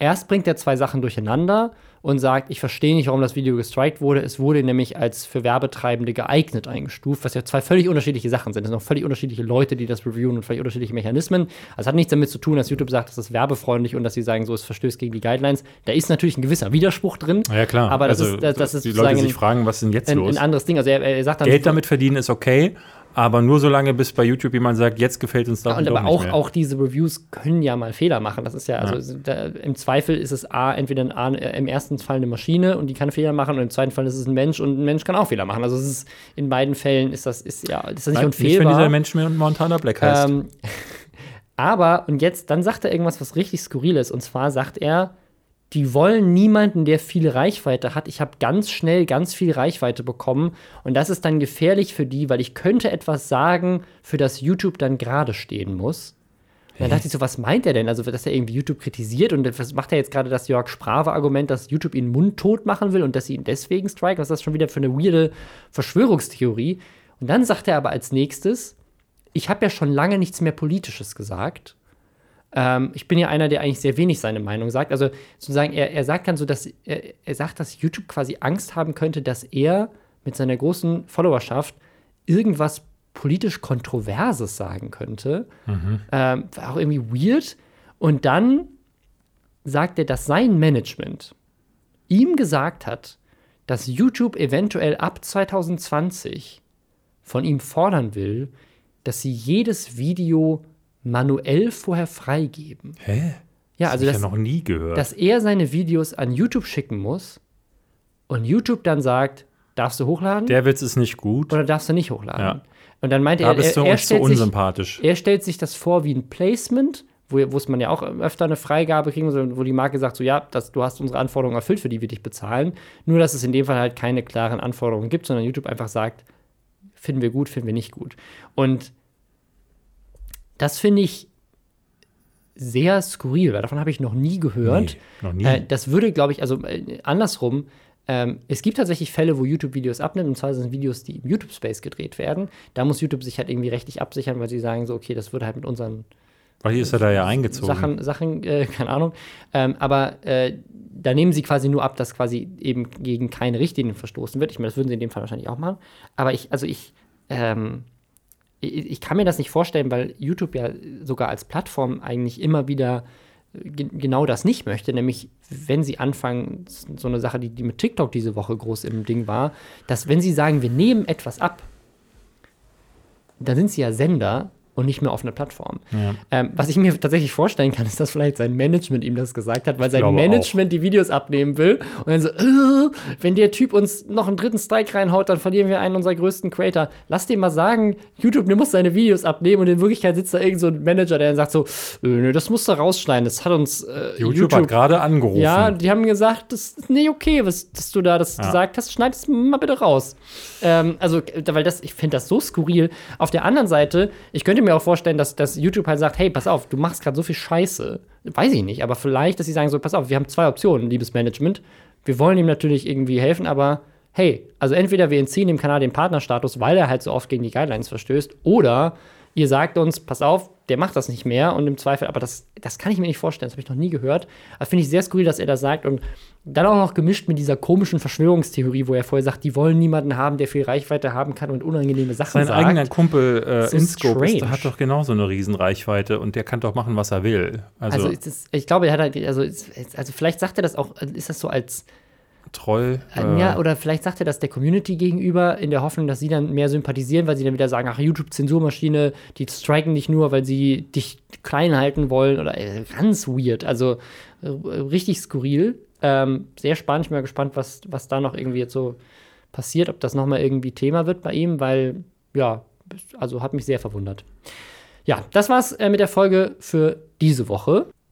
erst bringt er zwei Sachen durcheinander und sagt, ich verstehe nicht, warum das Video gestrikt wurde. Es wurde nämlich als für Werbetreibende geeignet eingestuft, was ja zwei völlig unterschiedliche Sachen sind. Es sind auch völlig unterschiedliche Leute, die das reviewen und völlig unterschiedliche Mechanismen. Also es hat nichts damit zu tun, dass YouTube sagt, das ist werbefreundlich und dass sie sagen, so es verstößt gegen die Guidelines. Da ist natürlich ein gewisser Widerspruch drin. Ja, klar. Aber das also, ist, das, das ist die Leute sich fragen, was ist denn jetzt ein, los? ein anderes Ding. Also er, er sagt dann Geld damit verdienen ist okay, aber nur solange bis bei YouTube jemand sagt, jetzt gefällt uns das und doch aber auch, mehr. auch diese Reviews können ja mal Fehler machen. Das ist ja, also Da, im Zweifel ist es A, entweder ein, A, äh, im ersten Fall eine Maschine und die kann Fehler machen und im zweiten Fall ist es ein Mensch und ein Mensch kann auch Fehler machen. Also es ist in beiden Fällen ist das, ist ja, ist das nicht Nein, nicht, wenn unfehlbar. dieser Mensch mit Montana Black heißt. Ähm, aber, und jetzt, dann sagt er irgendwas, was richtig skurril ist. Und zwar sagt er, die wollen niemanden, der viel Reichweite hat. Ich habe ganz schnell ganz viel Reichweite bekommen. Und das ist dann gefährlich für die, weil ich könnte etwas sagen, für das YouTube dann gerade stehen muss. Und dann dachte ich so, was meint er denn? Also, dass er irgendwie YouTube kritisiert und was macht er jetzt gerade das Jörg Sprave-Argument, dass YouTube ihn mundtot machen will und dass sie ihn deswegen striken? Was ist das schon wieder für eine weirde Verschwörungstheorie? Und dann sagt er aber als nächstes, ich habe ja schon lange nichts mehr Politisches gesagt. Ähm, ich bin ja einer, der eigentlich sehr wenig seine Meinung sagt. Also sozusagen, er, er sagt dann so, dass er, er sagt, dass YouTube quasi Angst haben könnte, dass er mit seiner großen Followerschaft irgendwas politisch Kontroverses sagen könnte. Ähm, war auch irgendwie weird. Und dann sagt er, dass sein Management ihm gesagt hat, dass YouTube eventuell ab 2020 von ihm fordern will, dass sie jedes Video manuell vorher freigeben. Hä? Ja, Das also dass, ich ja noch nie gehört. dass er seine Videos an YouTube schicken muss und YouTube dann sagt, darfst du hochladen der Witz ist nicht gut. oder darfst du nicht hochladen. Ja. Und dann meinte Da er, bist du er, er, uns zu stellt sich, unsympathisch. er stellt sich das vor wie ein Placement, wo, es man ja auch öfter eine Freigabe kriegen muss, wo die Marke sagt, so ja, das, du hast unsere Anforderungen erfüllt, für die wir dich bezahlen. Nur, dass es in dem Fall halt keine klaren Anforderungen gibt, sondern YouTube einfach sagt, finden wir gut, finden wir nicht gut. Und das finde ich sehr skurril, weil davon habe ich noch nie gehört. Nee, noch nie. Äh, das würde, glaube ich, also äh, andersrum, ähm, es gibt tatsächlich Fälle, wo YouTube Videos abnimmt, und zwar sind es Videos, die im YouTube-Space gedreht werden. Da muss YouTube sich halt irgendwie rechtlich absichern, weil sie sagen so, okay, das würde halt mit unseren Weil hier ist er da ja eingezogen. Sachen, Sachen äh, keine Ahnung. Ähm, aber äh, da nehmen sie quasi nur ab, dass quasi eben gegen keine Richtlinien verstoßen wird. Ich meine, das würden sie in dem Fall wahrscheinlich auch machen. Aber ich, also ich, ähm, ich, kann mir das nicht vorstellen, weil YouTube ja sogar als Plattform eigentlich immer wieder ge genau das nicht möchte, nämlich wenn sie anfangen, so eine Sache, die, die mit TikTok diese Woche groß im Ding war, dass wenn sie sagen, wir nehmen etwas ab, dann sind sie ja Sender und nicht mehr auf einer Plattform. Ja. Ähm, was ich mir tatsächlich vorstellen kann, ist, dass vielleicht sein Management ihm das gesagt hat, weil sein Management die Videos abnehmen will. Und dann so, äh, wenn der Typ uns noch einen dritten Strike reinhaut, dann verlieren wir einen unserer größten Creator. Lass dem mal sagen, YouTube, du musst seine Videos abnehmen. Und in Wirklichkeit sitzt da irgend so ein Manager, der dann sagt so, äh, nö, das musst du rausschneiden. Das hat uns äh, YouTube, hat gerade angerufen. ja, die haben gesagt, das ist nicht okay, was dass du da das Ja. gesagt hast. Schneid es mal bitte raus. Ähm, also, weil das, ich finde das so skurril. Auf der anderen Seite, ich könnte mir auch vorstellen, dass, dass YouTube halt sagt, hey, pass auf, du machst gerade so viel Scheiße. Weiß ich nicht, aber vielleicht, dass sie sagen so, pass auf, wir haben zwei Optionen, liebes Management. Wir wollen ihm natürlich irgendwie helfen, aber hey, also entweder wir entziehen dem Kanal den Partnerstatus, weil er halt so oft gegen die Guidelines verstößt, oder ihr sagt uns, pass auf, der macht das nicht mehr und im Zweifel, aber das, das kann ich mir nicht vorstellen, das habe ich noch nie gehört. Das finde ich sehr skurril, dass er das sagt und dann auch noch gemischt mit dieser komischen Verschwörungstheorie, wo er vorher sagt, die wollen niemanden haben, der viel Reichweite haben kann und unangenehme Sachen Sein sagt. eigener Kumpel äh, So Inscope ist, hat doch genauso eine Riesenreichweite und der kann doch machen, was er will. Also, Also, ist, ich glaube, er hat halt, also, also vielleicht sagt er das auch, ist das so als Troll. Äh, ja, oder vielleicht sagt er das der Community gegenüber, in der Hoffnung, dass sie dann mehr sympathisieren, weil sie dann wieder sagen, ach, YouTube-Zensurmaschine, die striken dich nur, weil sie dich klein halten wollen. Oder äh, ganz weird. Also äh, richtig skurril. Ähm, sehr spannend. Ich bin mal gespannt, was, was da noch irgendwie jetzt so passiert, ob das nochmal irgendwie Thema wird bei ihm, weil, ja, also hat mich sehr verwundert. Ja, das war's äh, mit der Folge für diese Woche.